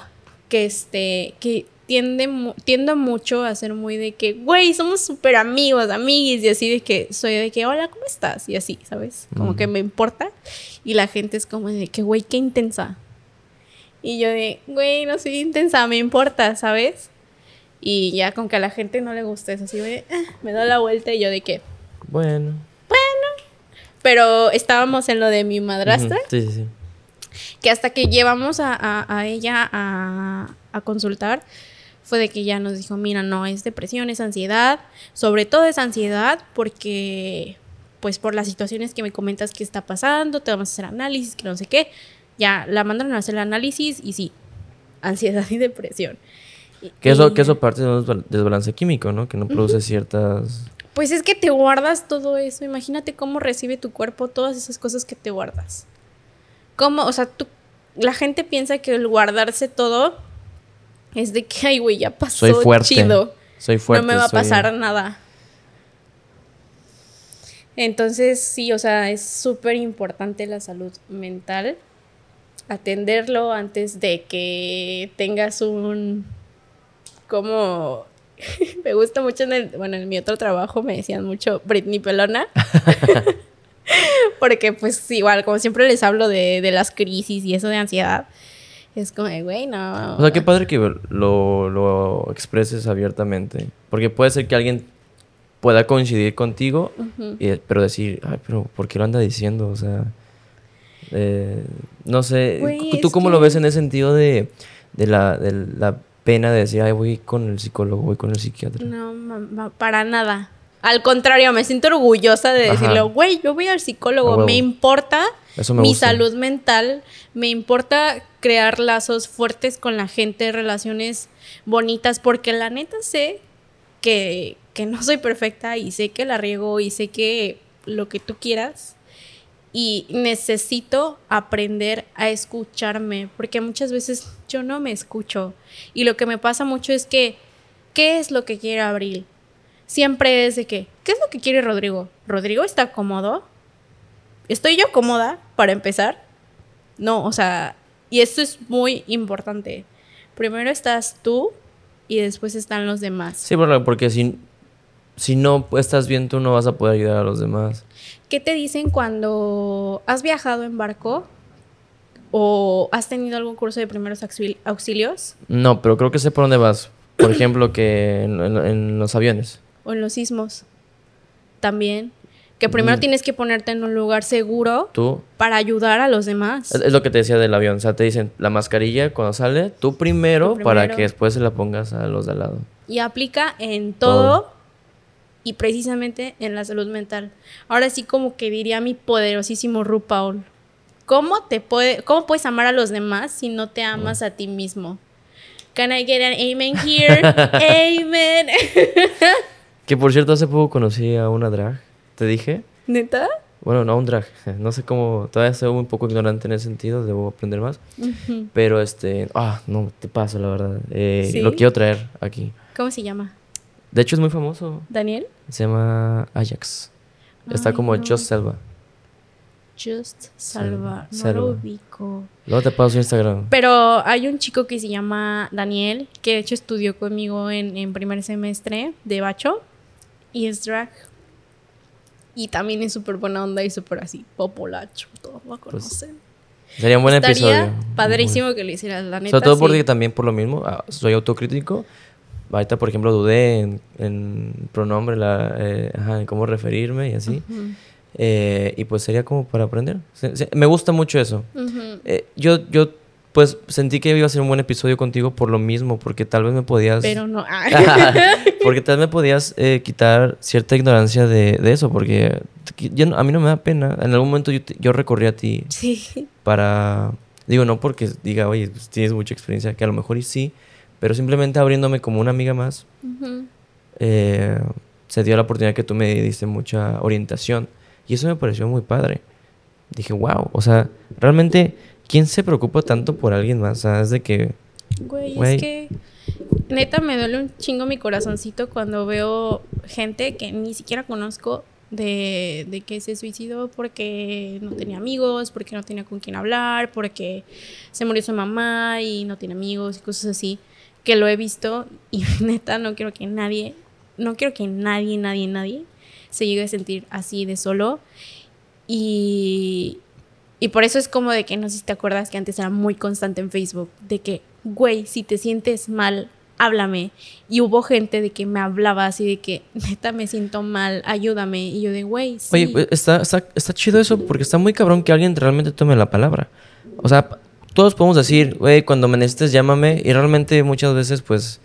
que este, que tiende, tiendo mucho a ser muy de que, güey, somos súper amigos, amiguis, y así de que soy de que, hola, ¿cómo estás? Y así, ¿sabes? Como Mm. que me importa. Y la gente es como de que, güey, qué intensa. Y yo de, güey, no soy intensa, me importa, ¿sabes? Y ya con que a la gente no le gusta eso, así, güey, "Ah", me da la vuelta y yo de que, Bueno. Pero estábamos en lo de mi madrastra. Sí, sí, sí. que hasta que llevamos a, a- a ella a, a consultar, fue de que ya nos dijo, mira, no, es depresión, es ansiedad, sobre todo es ansiedad porque, pues por las situaciones que me comentas que está pasando, te vamos a hacer análisis, que no sé qué, ya la mandaron a hacer el análisis y sí, ansiedad y depresión. Que eso, y- que eso parte de un desbal- desbalance químico, ¿no? Que no produce ciertas... Pues es que te guardas todo eso. Imagínate cómo recibe tu cuerpo todas esas cosas que te guardas. ¿Cómo? O sea, tú, la gente piensa que el guardarse todo es de que, ay, güey, ya pasó Soy fuerte. chido. Soy fuerte. no me va a soy- pasar nada. Entonces, sí, o sea, es súper importante la salud mental. Atenderlo antes de que tengas un. Como. me gusta mucho en el. Bueno, en mi otro trabajo me decían mucho Britney Pelona. Porque, pues, igual, como siempre les hablo de, de las crisis y eso de ansiedad. Es como, güey, no. O sea, qué padre que lo, lo expreses abiertamente. Porque puede ser que alguien pueda coincidir contigo, y- pero decir, ay, pero ¿por qué lo anda diciendo? O sea, eh, no sé. ¿Tú cómo lo ves en ese sentido de, de, la, de la pena de decir, ay, voy con el psicólogo, voy con el psiquiatra? No, para nada. Al contrario, me siento orgullosa de Ajá. decirle, güey, yo voy al psicólogo, me importa Eso me mi gusta. salud mental, me importa crear lazos fuertes con la gente, relaciones bonitas, porque la neta sé que, que no soy perfecta y sé que la riego y sé que lo que tú quieras. Y necesito aprender a escucharme, porque muchas veces yo no me escucho. Y lo que me pasa mucho es que, ¿qué es lo que quiere Abril? Siempre es de que, ¿qué es lo que quiere Rodrigo? ¿Rodrigo está cómodo? ¿Estoy yo cómoda para empezar? No, o sea, y esto es muy importante. Primero estás tú y después están los demás. Sí, porque, si, si no estás bien, tú no vas a poder ayudar a los demás. ¿Qué te dicen cuando has viajado en barco o has tenido algún curso de primeros auxil- auxilios No, pero creo que sé por dónde vas. Por ejemplo, que en, en- en los aviones. o en los sismos? También. Que primero Mm. tienes que ponerte en un lugar seguro Tú para ayudar a los demás. Es, es lo que te decía del avión. O sea, te dicen la mascarilla cuando sale, tú primero, Tú para que después se la pongas a los de al lado. y aplica en todo, Todo. Y precisamente en la salud mental. Ahora sí como que diría mi poderosísimo RuPaul. ¿Cómo te puede cómo puedes amar a los demás si no te amas a ti mismo? Can I get an amen here? amen. Que por cierto, hace poco conocí a una drag. ¿Te dije? ¿Neta? Bueno, no, un drag. No sé cómo. Todavía soy un poco ignorante en ese sentido. Debo aprender más. Pero este. Ah, no, te paso, la verdad. Eh, ¿Sí? Lo quiero traer aquí. ¿Cómo se llama? De hecho, es muy famoso. ¿Daniel? Se llama Ajax. Está como no. Just Selva. Just Salva. No Salva. lo ubico. Luego te paso su Instagram. Pero hay un chico que se llama Daniel, que de hecho estudió conmigo en, en primer semestre de Bacho. Y es drag. Y también es súper buena onda y súper así, populacho. Todos lo conocen. Sería un Pues, buen Estaría episodio. padrísimo que lo hicieras, la neta. Sobre todo sí. porque también por lo mismo, ah, soy autocrítico. Ahorita, por ejemplo, dudé en, en pronombre, la, eh, ajá, en cómo referirme y así. Ujú, Eh, y pues sería como para aprender. Se- se- me gusta mucho eso. ujú. Eh, yo, yo pues sentí que iba a ser un buen episodio contigo por lo mismo, porque tal vez me podías... Pero no. ah. porque tal vez me podías eh, quitar cierta ignorancia de, de eso, porque ya no- a mí no me da pena. En algún momento yo, yo recorrí a ti sí. para... Digo, no porque diga, oye, pues, tienes mucha experiencia, que a lo mejor y sí, pero simplemente abriéndome como una amiga más, eh, se dio la oportunidad que tú me diste mucha orientación. Y eso me pareció muy padre. Dije, wow, o sea, realmente, ¿quién se preocupa tanto por alguien más? O sea, es de que, Güey, Güey. es que neta me duele un chingo mi corazoncito cuando veo gente que ni siquiera conozco de, de que se suicidó porque no tenía amigos, porque no tenía con quién hablar, porque se murió su mamá y no tiene amigos y cosas así, que lo he visto y neta no quiero que nadie, no quiero que nadie, nadie, nadie se llegue a sentir así de solo y, y por eso es como de que no sé si te acuerdas que antes era muy constante en Facebook, de que, güey, si te sientes mal, háblame. Y hubo gente de que me hablaba así de que, neta, me siento mal, ayúdame. Y yo de, güey, sí. oye, está, está, está chido eso porque está muy cabrón que alguien realmente tome la palabra. O sea, todos podemos decir, güey, cuando me necesites llámame y realmente muchas veces, pues,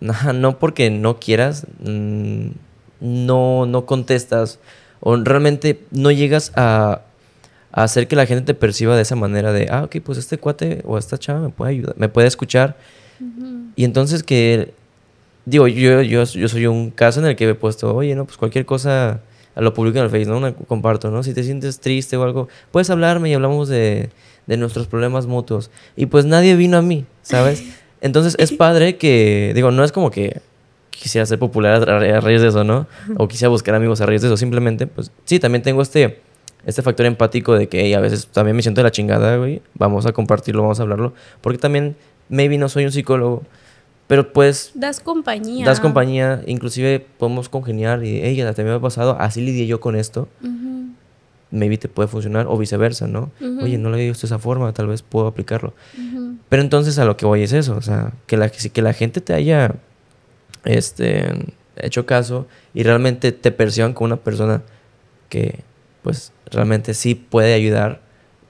no porque no quieras, mm, no, no contestas o realmente no llegas a, a hacer que la gente te perciba de esa manera de, ah, ok, pues este cuate o esta chava me puede ayudar, me puede escuchar. Y entonces que, digo, yo, yo, yo soy un caso en el que he puesto, oye, no, pues cualquier cosa lo publico en el Facebook, ¿no? Una- comparto, ¿no? Si te sientes triste o algo, puedes hablarme y hablamos de, de nuestros problemas mutuos. Y pues nadie vino a mí, ¿sabes? Entonces es padre que, digo, no es como que quisiera ser popular a, ra- a raíz de eso, ¿no? O quisiera buscar amigos a raíz de eso, simplemente, pues sí, también tengo este, este factor empático de que hey, a veces también me siento de la chingada, güey, vamos a compartirlo, vamos a hablarlo, porque también, maybe no soy un psicólogo, pero pues Das compañía. das compañía, inclusive podemos congeniar y, hey, ya te me ha pasado, así lidié yo con esto, Ujú. Maybe te puede funcionar, o viceversa, ¿no? Oye, no lo había visto de esa forma, tal vez puedo aplicarlo. Pero entonces a lo que voy es eso, o sea, que la, que la gente te haya este, hecho caso y realmente te perciban como una persona que, pues, realmente sí puede ayudar,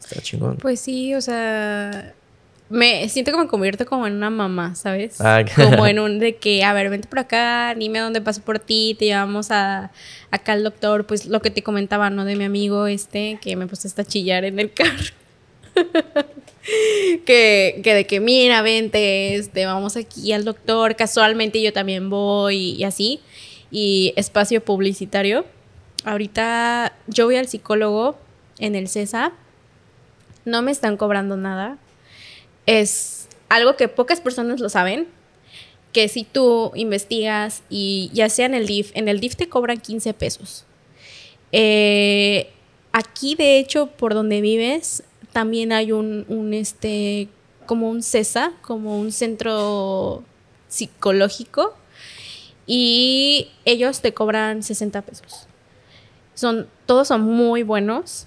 está chingón. Pues sí, o sea, me siento que me convierto como en una mamá, ¿sabes? Ah, como en un de que, a ver, vente por acá, dime dónde paso por ti, te llevamos a acá al doctor, pues lo que te comentaba, ¿no? De mi amigo este, que me puse hasta a chillar en el carro. que, que de que, mira, vente, este, vamos aquí al doctor, casualmente yo también voy y así. Y espacio publicitario. Ahorita yo voy al psicólogo en el CESA. No me están cobrando nada. Es algo que pocas personas lo saben. Que si tú investigas y ya sea en el DIF, en el DIF te cobran 15 pesos. Eh, aquí, de hecho, por donde vives, también hay un, este, como un CESA, como un centro psicológico. Y ellos te cobran 60 pesos. Son, todos son muy buenos.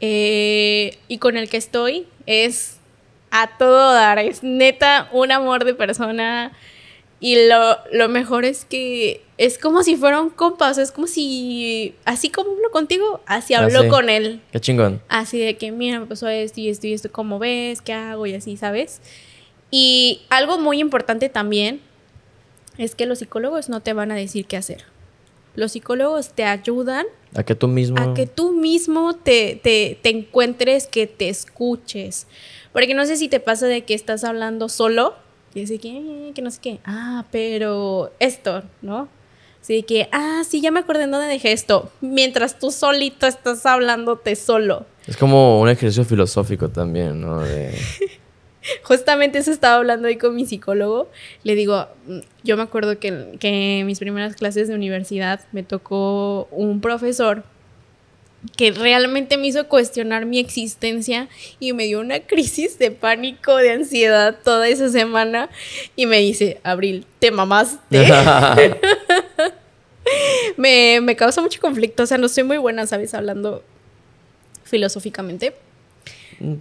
Eh, y con el que estoy es a todo dar. Es neta un amor de persona. Y lo, lo mejor es que es como si fuera un compa. O sea, es como si, así como hablo contigo, así Ah, hablo sí. con él. Qué chingón. Así de que, mira, me pasó esto y esto y esto, ¿cómo ves? ¿Qué hago? Y así, ¿sabes? Y algo muy importante también es que los psicólogos no te van a decir qué hacer. Los psicólogos te ayudan A que tú mismo... a que tú mismo te, te, te encuentres, que te escuches. Porque no sé si te pasa de que estás hablando solo y así que, "Eh, que no sé qué. Ah, pero esto, ¿no? Así que, ah, sí, ya me acordé en dónde dejé esto. Mientras tú solito estás hablándote solo. Es como un ejercicio filosófico también, ¿no? De... Justamente eso estaba hablando ahí con mi psicólogo. Le digo, mm, yo me acuerdo que, que en mis primeras clases de universidad me tocó un profesor que realmente me hizo cuestionar mi existencia y me dio una crisis de pánico, de ansiedad toda esa semana y me dice, Abril, te mamaste. me, me causa mucho conflicto, o sea, no soy muy buena, ¿sabes? Hablando filosóficamente.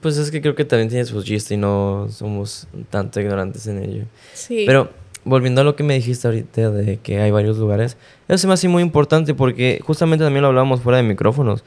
pues es que creo que también tiene su chiste y no somos tanto ignorantes en ello. Sí. Pero volviendo a lo que me dijiste ahorita de que hay varios lugares, eso se me hace muy importante porque justamente también lo hablábamos fuera de micrófonos.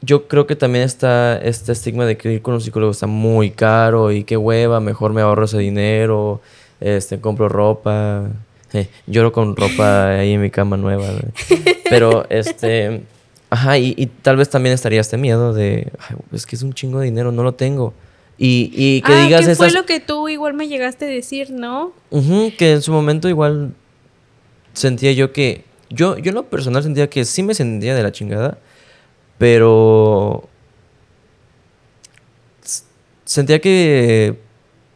yo creo que también está este estigma de que ir con un psicólogo está muy caro y qué hueva, mejor me ahorro ese dinero, este, compro ropa, eh, lloro con ropa ahí en mi cama nueva. Pero, este, ajá, y, tal vez también estaría este miedo de, es que es un chingo de dinero, no lo tengo. Y, y que ah, digas ¿qué fue lo que tú igual me llegaste a decir, ¿no? que en su momento igual sentía yo que, yo, yo en lo personal sentía que sí me sentía de la chingada, pero sentía que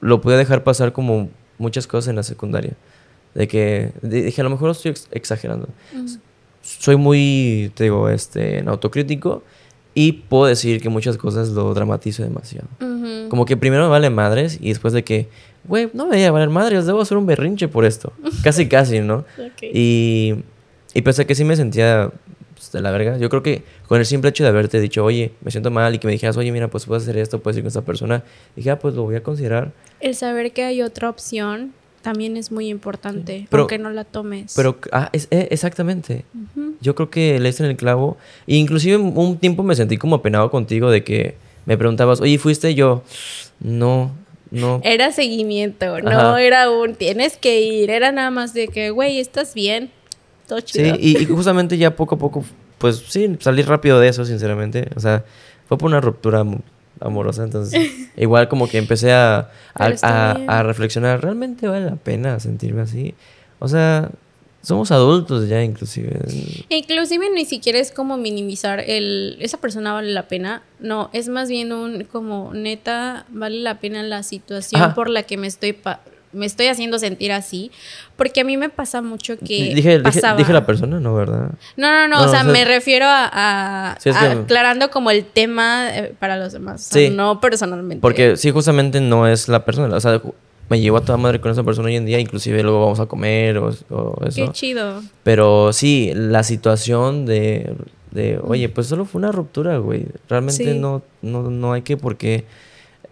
lo podía dejar pasar como muchas cosas en la secundaria. De que dije, a lo mejor estoy exagerando. Soy muy, te digo, este, autocrítico y puedo decir que muchas cosas lo dramatizo demasiado. Como que primero me vale madres y después de que, güey, no me voy a valer madres, debo hacer un berrinche por esto. casi, casi, ¿no? Y, y pensé que sí me sentía pues, de la verga. Yo creo que con el simple hecho de haberte dicho, oye, me siento mal y que me dijeras, oye, mira, pues puedes hacer esto, puedes ir con esta persona, dije, ah, pues lo voy a considerar. El saber que hay otra opción también es muy importante, aunque no la tomes. Pero, ah, es, eh, exactamente. Yo creo que le en el clavo. E inclusive un tiempo me sentí como apenado contigo de que me preguntabas, oye, ¿fuiste yo? No, no. Era seguimiento, no era un tienes que ir, era nada más de que, güey, ¿estás bien? Todo chido. Sí, y, justamente ya poco a poco, pues sí, salí rápido de eso, sinceramente. O sea, fue por una ruptura amorosa, entonces igual como que empecé a, a, reflexionar, ¿realmente vale la pena sentirme así? O sea, somos adultos ya inclusive. Inclusive ni siquiera es como minimizar el esa persona vale la pena, no, es más bien un como neta vale la pena la situación por la que me estoy me estoy haciendo sentir así, porque a mí me pasa mucho que dije, dije, la persona, no, ¿verdad? No, no, no, o, sea, me refiero a, aclarando como el tema eh, para los demás, no personalmente. Porque sí, justamente no es la persona, o sea, me llevo a toda madre con esa persona hoy en día, inclusive luego vamos a comer o, eso. Qué chido. Pero sí, la situación de, de oye, pues solo fue una ruptura, güey. Realmente no, no, no hay que por qué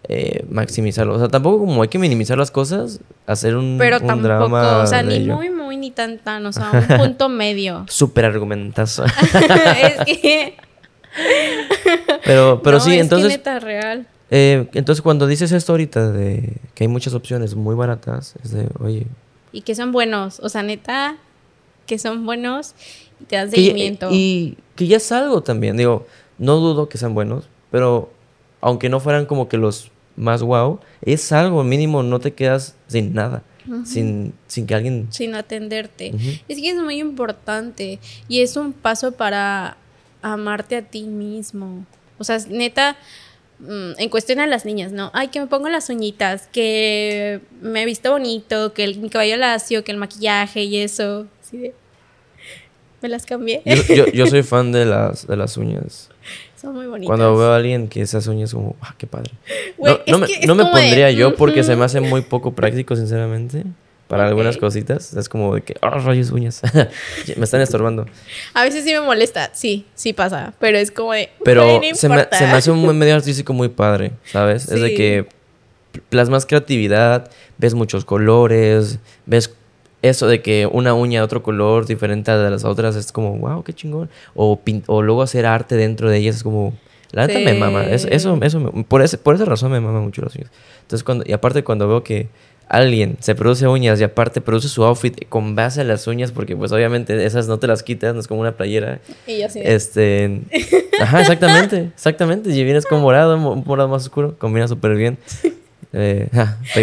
eh, maximizarlo. O sea, tampoco como hay que minimizar las cosas, hacer un, Pero tampoco, o sea, ni muy, muy, ni tan, tan, o sea, un punto medio. Súper argumentazo. es que... pero, pero sí, entonces... Que neta, real. Eh, entonces, cuando dices esto ahorita de que hay muchas opciones muy baratas, es de, oye... Y que son buenos, o sea, neta, que son buenos y te dan seguimiento. y que ya es algo también, digo, no dudo que sean buenos, pero aunque no fueran como que los más wow, es algo mínimo, no te quedas sin nada. sin, sin, que alguien... Sin atenderte. Es que es muy importante y es un paso para amarte a ti mismo. O sea, neta, mm, en cuestión a las niñas, ¿no? Ay, que me pongo las uñitas, que me he visto bonito, que el, mi cabello lacio, que el maquillaje y eso. Me las cambié. Yo, yo, soy fan de las, de las uñas. Son muy bonitas. Cuando veo a alguien que esas uñas como, ah, qué padre. no, me, no me pondría yo porque se me hace muy poco práctico, sinceramente. Para algunas cositas. Es como de que, ah, rayos uñas. me están estorbando. A veces sí me molesta. Sí, sí pasa. Pero es como de. Pero se, me, se, me, hace un medio artístico muy padre, ¿sabes? Es de que plasmas creatividad, ves muchos colores, ves eso de que una uña de otro color diferente a las otras es como, wow, qué chingón. O, o luego hacer arte dentro de ellas es como, la neta me mama. Eso, eso, por, ese, por esa razón me mama mucho las uñas. Entonces, cuando, y aparte cuando veo que alguien se produce uñas y aparte produce su outfit con base a las uñas, porque pues obviamente esas no te las quitas, no es como una playera. Y yo sí. Este, ajá, exactamente, exactamente. Y vienes con morado, un morado más oscuro, combina súper bien. Eh,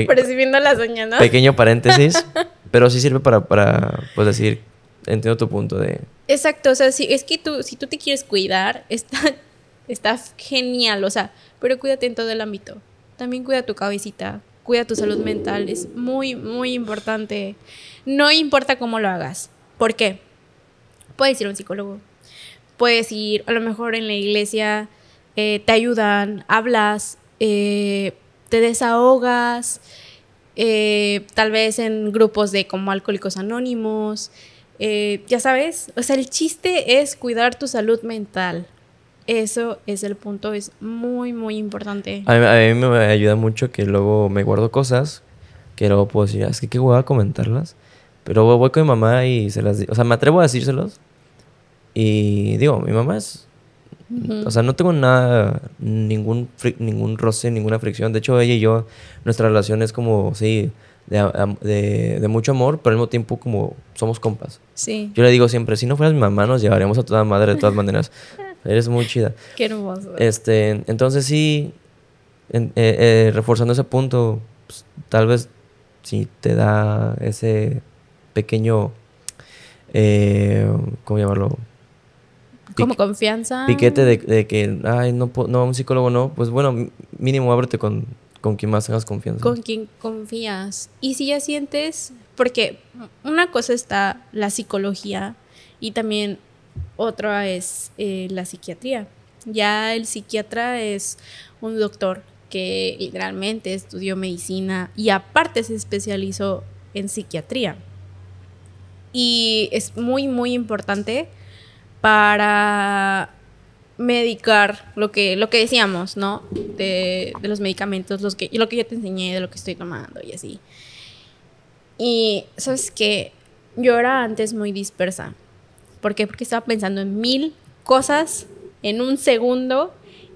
Percibiendo las uñas, ¿no? Pequeño paréntesis. Pero sí sirve para, para pues decir, entiendo tu punto de... Exacto, o sea, si, es que tú, si tú te quieres cuidar, está, está genial, o sea, pero cuídate en todo el ámbito. También cuida tu cabecita, cuida tu salud mental, es muy, muy importante. No importa cómo lo hagas. ¿Por qué? Puedes ir a un psicólogo, puedes ir, a lo mejor en la iglesia, eh, te ayudan, hablas, eh, te desahogas, eh, tal vez en grupos de como alcohólicos anónimos, eh, ya sabes, o sea, el chiste es cuidar tu salud mental. Eso es el punto, es muy, muy importante. A mí, me ayuda mucho que luego me guardo cosas que luego puedo decir, ah, es que qué voy a comentarlas. Pero voy con mi mamá y se las digo. O sea, me atrevo a decírselos. Y digo, mi mamá es O sea, no tengo nada, ningún, ningún roce, ninguna fricción. De hecho, ella y yo, nuestra relación es como, sí, de, de, mucho amor, pero al mismo tiempo como somos compas. Sí. Yo le digo siempre, si no fueras mi mamá, nos llevaríamos a toda madre de todas maneras. Eres muy chida. Qué hermoso. Este, entonces sí, eh, eh, reforzando ese punto, pues, tal vez si te da ese pequeño, eh, ¿cómo llamarlo? Como confianza. Piquete de, que, ay, no, no, un psicólogo no, pues bueno, mínimo ábrete con, con quien más tengas confianza. Con quien confías. Y si ya sientes, porque una cosa está la psicología y también otra es eh, la psiquiatría. Ya el psiquiatra es un doctor que literalmente estudió medicina y aparte se especializó en psiquiatría. Y es muy, muy importante para medicar lo que, lo que decíamos, ¿no? De, los medicamentos, los que, lo que yo te enseñé, de lo que estoy tomando y así. Y, ¿sabes qué? Yo era antes muy dispersa. ¿Por qué? Porque estaba pensando en mil cosas en un segundo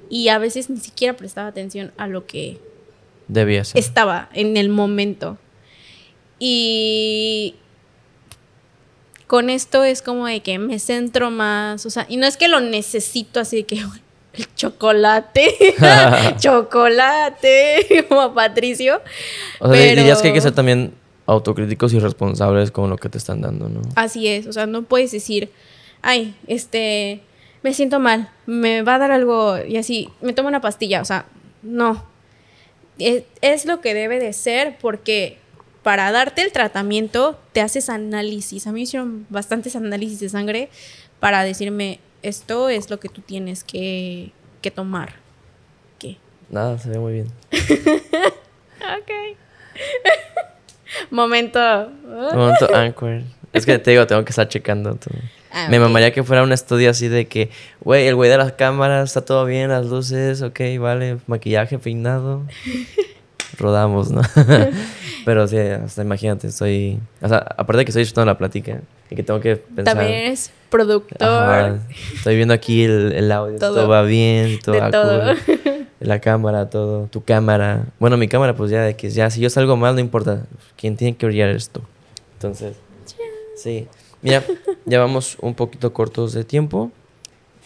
y a veces ni siquiera prestaba atención a lo que debía ser. Estaba en el momento. Y con esto es como de que me centro más, o sea, y no es que lo necesito así de que el chocolate, chocolate, como Patricio. O sea, dirías que hay que ser también autocríticos y responsables con lo que te están dando, ¿no? Así es, o sea, no puedes decir, ay, este, me siento mal, me va a dar algo y así, me tomo una pastilla, o sea, no. Es, lo que debe de ser porque para darte el tratamiento te haces análisis. A mí me hicieron bastantes análisis de sangre para decirme, esto es lo que tú tienes que, que tomar. ¿Qué? Nada, se ve muy bien. ok. Momento. Momento anchor. Es que te digo, tengo que estar checando. Ah, me mamaría que fuera un estudio así de que, güey, el güey de las cámaras, está todo bien, las luces, ok, vale, maquillaje, peinado. Rodamos, ¿no? Pero sí, hasta imagínate, estoy. O sea, aparte de que estoy disfrutando la plática y que tengo que pensar. También eres productor. estoy viendo aquí el, el audio, todo, va bien, todo, va Cool. La cámara, todo, tu cámara. Bueno, mi cámara, pues ya de que ya, si yo salgo mal, no importa. ¿Quién tiene que brillar esto? Entonces, sí. Mira, ya vamos un poquito cortos de tiempo.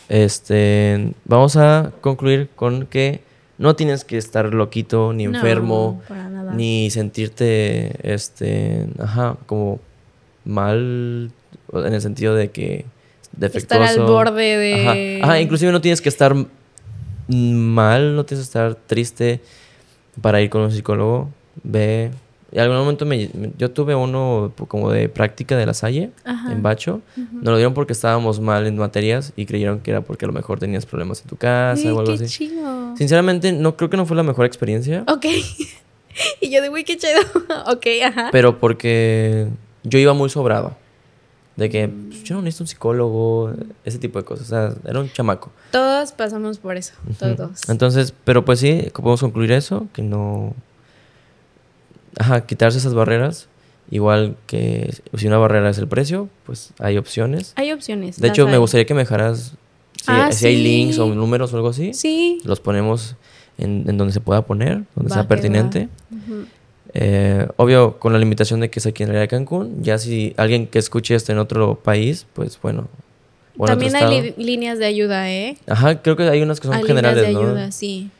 Este, vamos a concluir con que no tienes que estar loquito, ni enfermo, ni sentirte, este, ajá, como mal en el sentido de que defectuoso. Estar al borde de... Ajá. inclusive no tienes que estar mal, no tienes que estar triste para ir con un psicólogo. Ve, y algún momento me, yo tuve uno como de práctica de la Salle en Bacho. Nos lo dieron porque estábamos mal en materias y creyeron que era porque a lo mejor tenías problemas en tu casa o algo así. Chido. Sinceramente, no creo que no fue la mejor experiencia. Ok. y yo de, uy, qué chido. ok, ajá. Pero porque yo iba muy sobrado. De que pues, yo no necesito un psicólogo, ese tipo de cosas. O sea, era un chamaco. Todos pasamos por eso, todos. Entonces, pero pues sí, podemos concluir eso, que no ajá, quitarse esas barreras. Igual que si una barrera es el precio, pues hay opciones. Hay opciones. De hecho, me gustaría que me dejaras si, ah, hay links o números o algo así. Sí. Los ponemos en, donde se pueda poner, donde sea pertinente. Eh, obvio, con la limitación de que es aquí en la de Cancún. Ya si alguien que escuche esto en otro país, pues bueno. También hay líneas de ayuda, ¿eh? Ajá, creo que hay unas que son generales, líneas de ayuda, sí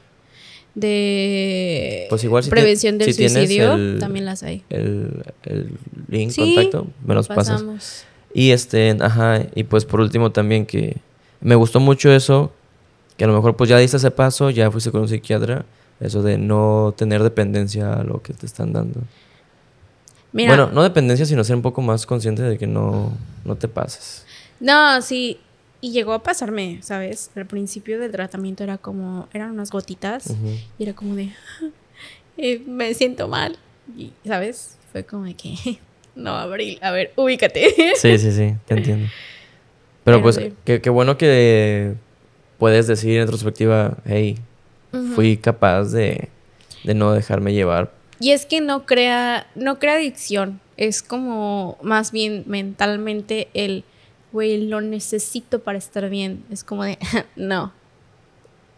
de pues igual prevención del suicidio, también las hay. El, el link, contacto, me los pasas. Y este, ajá, y pues por último también que me gustó mucho eso, que a lo mejor pues ya diste ese paso, ya fuiste con un psiquiatra, eso de no tener dependencia a lo que te están dando. bueno, no dependencia, sino ser un poco más consciente de que no, no te pases. No, sí, y llegó a pasarme, ¿sabes? Al principio del tratamiento era como, eran unas gotitas y era como de, eh, me siento mal. Y, ¿sabes? Fue como de que, no, Abril, a ver, ubícate. Sí, sí, sí, te entiendo. Pero, pues, qué, bueno que puedes decir en retrospectiva, hey, fui capaz de, de no dejarme llevar. Y es que no crea, no crea adicción, es como más bien mentalmente el güey, lo necesito para estar bien. Es como de, no,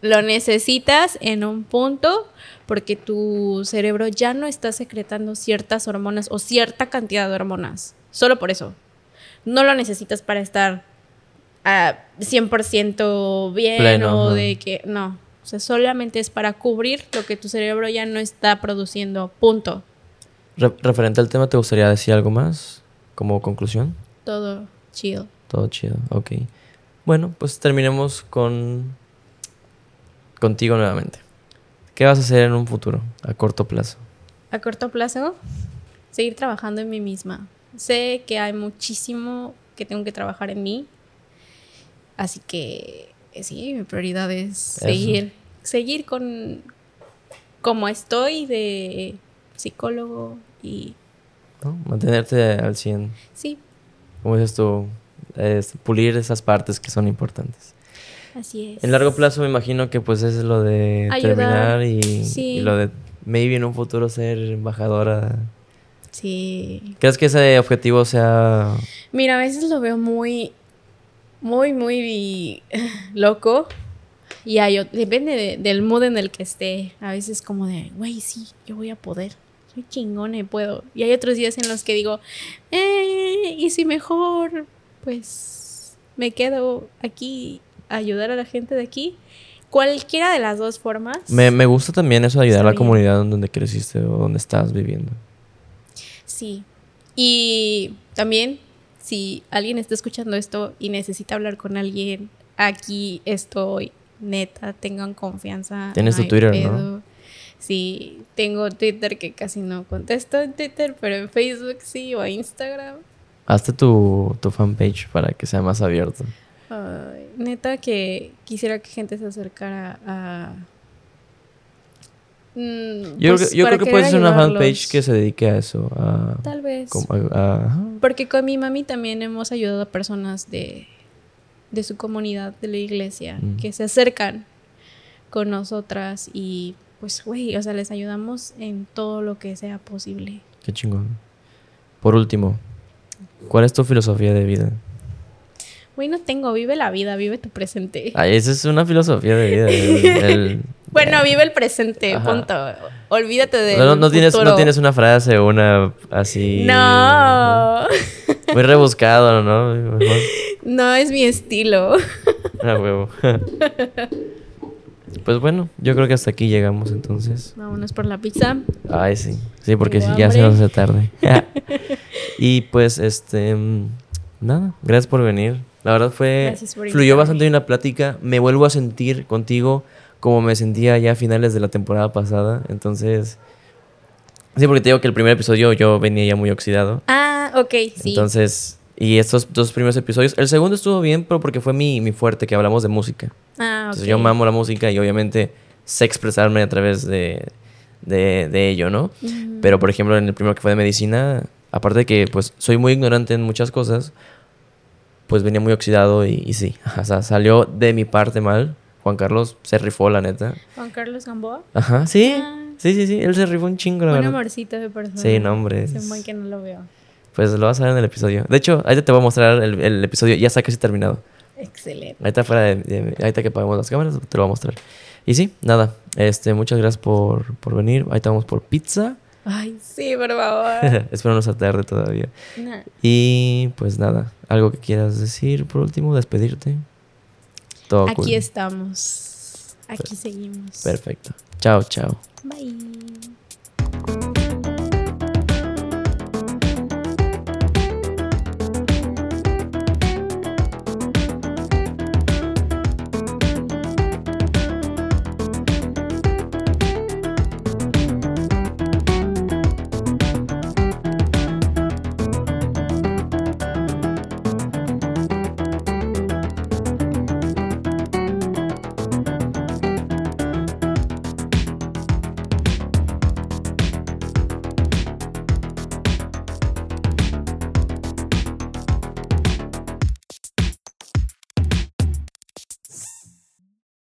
Lo necesitas en un punto porque tu cerebro ya no está secretando ciertas hormonas o cierta cantidad de hormonas. Solo por eso. No lo necesitas para estar a 100% bien Pleno, o de que no. O sea, solamente es para cubrir lo que tu cerebro ya no está produciendo. Punto. Re- referente al tema, ¿te gustaría decir algo más como conclusión? Todo chill. Todo chido, ok. Bueno, pues terminemos con contigo nuevamente. ¿Qué vas a hacer en un futuro, a corto plazo? A corto plazo, seguir trabajando en mí misma. Sé que hay muchísimo que tengo que trabajar en mí. Así que eh, sí, mi prioridad es seguir, seguir con como estoy de psicólogo y ¿no? Mantenerte al 100, sí, como dices tú, es pulir esas partes que son importantes. así es. En largo plazo me imagino que pues es lo de Ayudar, terminar y, sí. y lo de maybe en un futuro ser embajadora. Sí. ¿Crees que ese objetivo sea... Mira, a veces lo veo muy, muy, muy loco. Y hay, depende de- del mood en el que esté. A veces como de, güey, sí, yo voy a poder. Soy chingona y puedo. Y hay otros días en los que digo, eh, y si mejor, pues me quedo aquí a ayudar a la gente de aquí. Cualquiera de las dos formas. Me, me gusta también eso de ayudar a la comunidad en donde creciste o donde estás viviendo. Sí. Y también, si alguien está escuchando esto y necesita hablar con alguien, aquí estoy. Neta, tengan confianza. Tienes tu Twitter, ¿no? Sí, tengo Twitter que casi no contesto en Twitter, pero en Facebook sí o Instagram. Hazte tu, tu fanpage para que sea más abierto. Ay, neta que quisiera que gente se acercara a... Mm, Yo, pues, yo creo que puedes hacer una fanpage que se dedique a eso. A, Tal vez. como- a- a- ajá. Porque con mi mami también hemos ayudado a personas de, de su comunidad, de la iglesia, Mm. que se acercan con nosotras y pues, güey, o sea, les ayudamos en todo lo que sea posible. Qué chingón. Por último, ¿cuál es tu filosofía de vida? Güey, no tengo, vive la vida, vive tu presente. Ay, esa es una filosofía de vida. el- el- Bueno, vive el presente, Ajá. punto. Olvídate de. no, no, no tienes, no tienes una frase una así. No, Muy rebuscado, ¿no? Mejor. no es mi estilo. A huevo. Pues bueno, yo creo que hasta aquí llegamos entonces. Vámonos por la pizza. Ay, sí. Sí, porque sí, ya se nos hace tarde. y pues, este. Nada, gracias por venir. La verdad fue. Fluyó bastante bien la plática. Me vuelvo a sentir contigo como me sentía ya a finales de la temporada pasada. Entonces. Sí, porque te digo que el primer episodio yo venía ya muy oxidado. Ah, ok, sí. Entonces. Y estos dos primeros episodios. El segundo estuvo bien, pero porque fue mi, mi fuerte, que hablamos de música. ah, Entonces ok. yo mamo la música y obviamente sé expresarme a través de, de, de ello, ¿no? Ujú. Pero por ejemplo en el primero que fue de medicina, aparte de que pues soy muy ignorante en muchas cosas, pues venía muy oxidado y, y sí, o sea, salió de mi parte mal. Juan Carlos se rifó, la neta. Juan Carlos Gamboa. Ajá, sí, Ah. sí, sí, sí, él se rifó un chingo, la Un verdad. amorcito de persona. Sí, no, hombre, es- buen que no lo veo. Pues lo vas a ver en el episodio. De hecho, ahorita te voy a mostrar el, el episodio, ya está casi terminado. Excelente. Ahorita fuera de, de- ahorita que apagamos las cámaras, te lo voy a mostrar. Y sí, nada, este, muchas gracias por, por venir. Ahorita vamos por pizza. Ay, sí, por favor. Espero no sea tarde todavía. Nah. Y pues nada, algo que quieras decir por último, despedirte. Todo Aquí cool. estamos. Aquí seguimos. Perfecto. Chao, chao. Bye.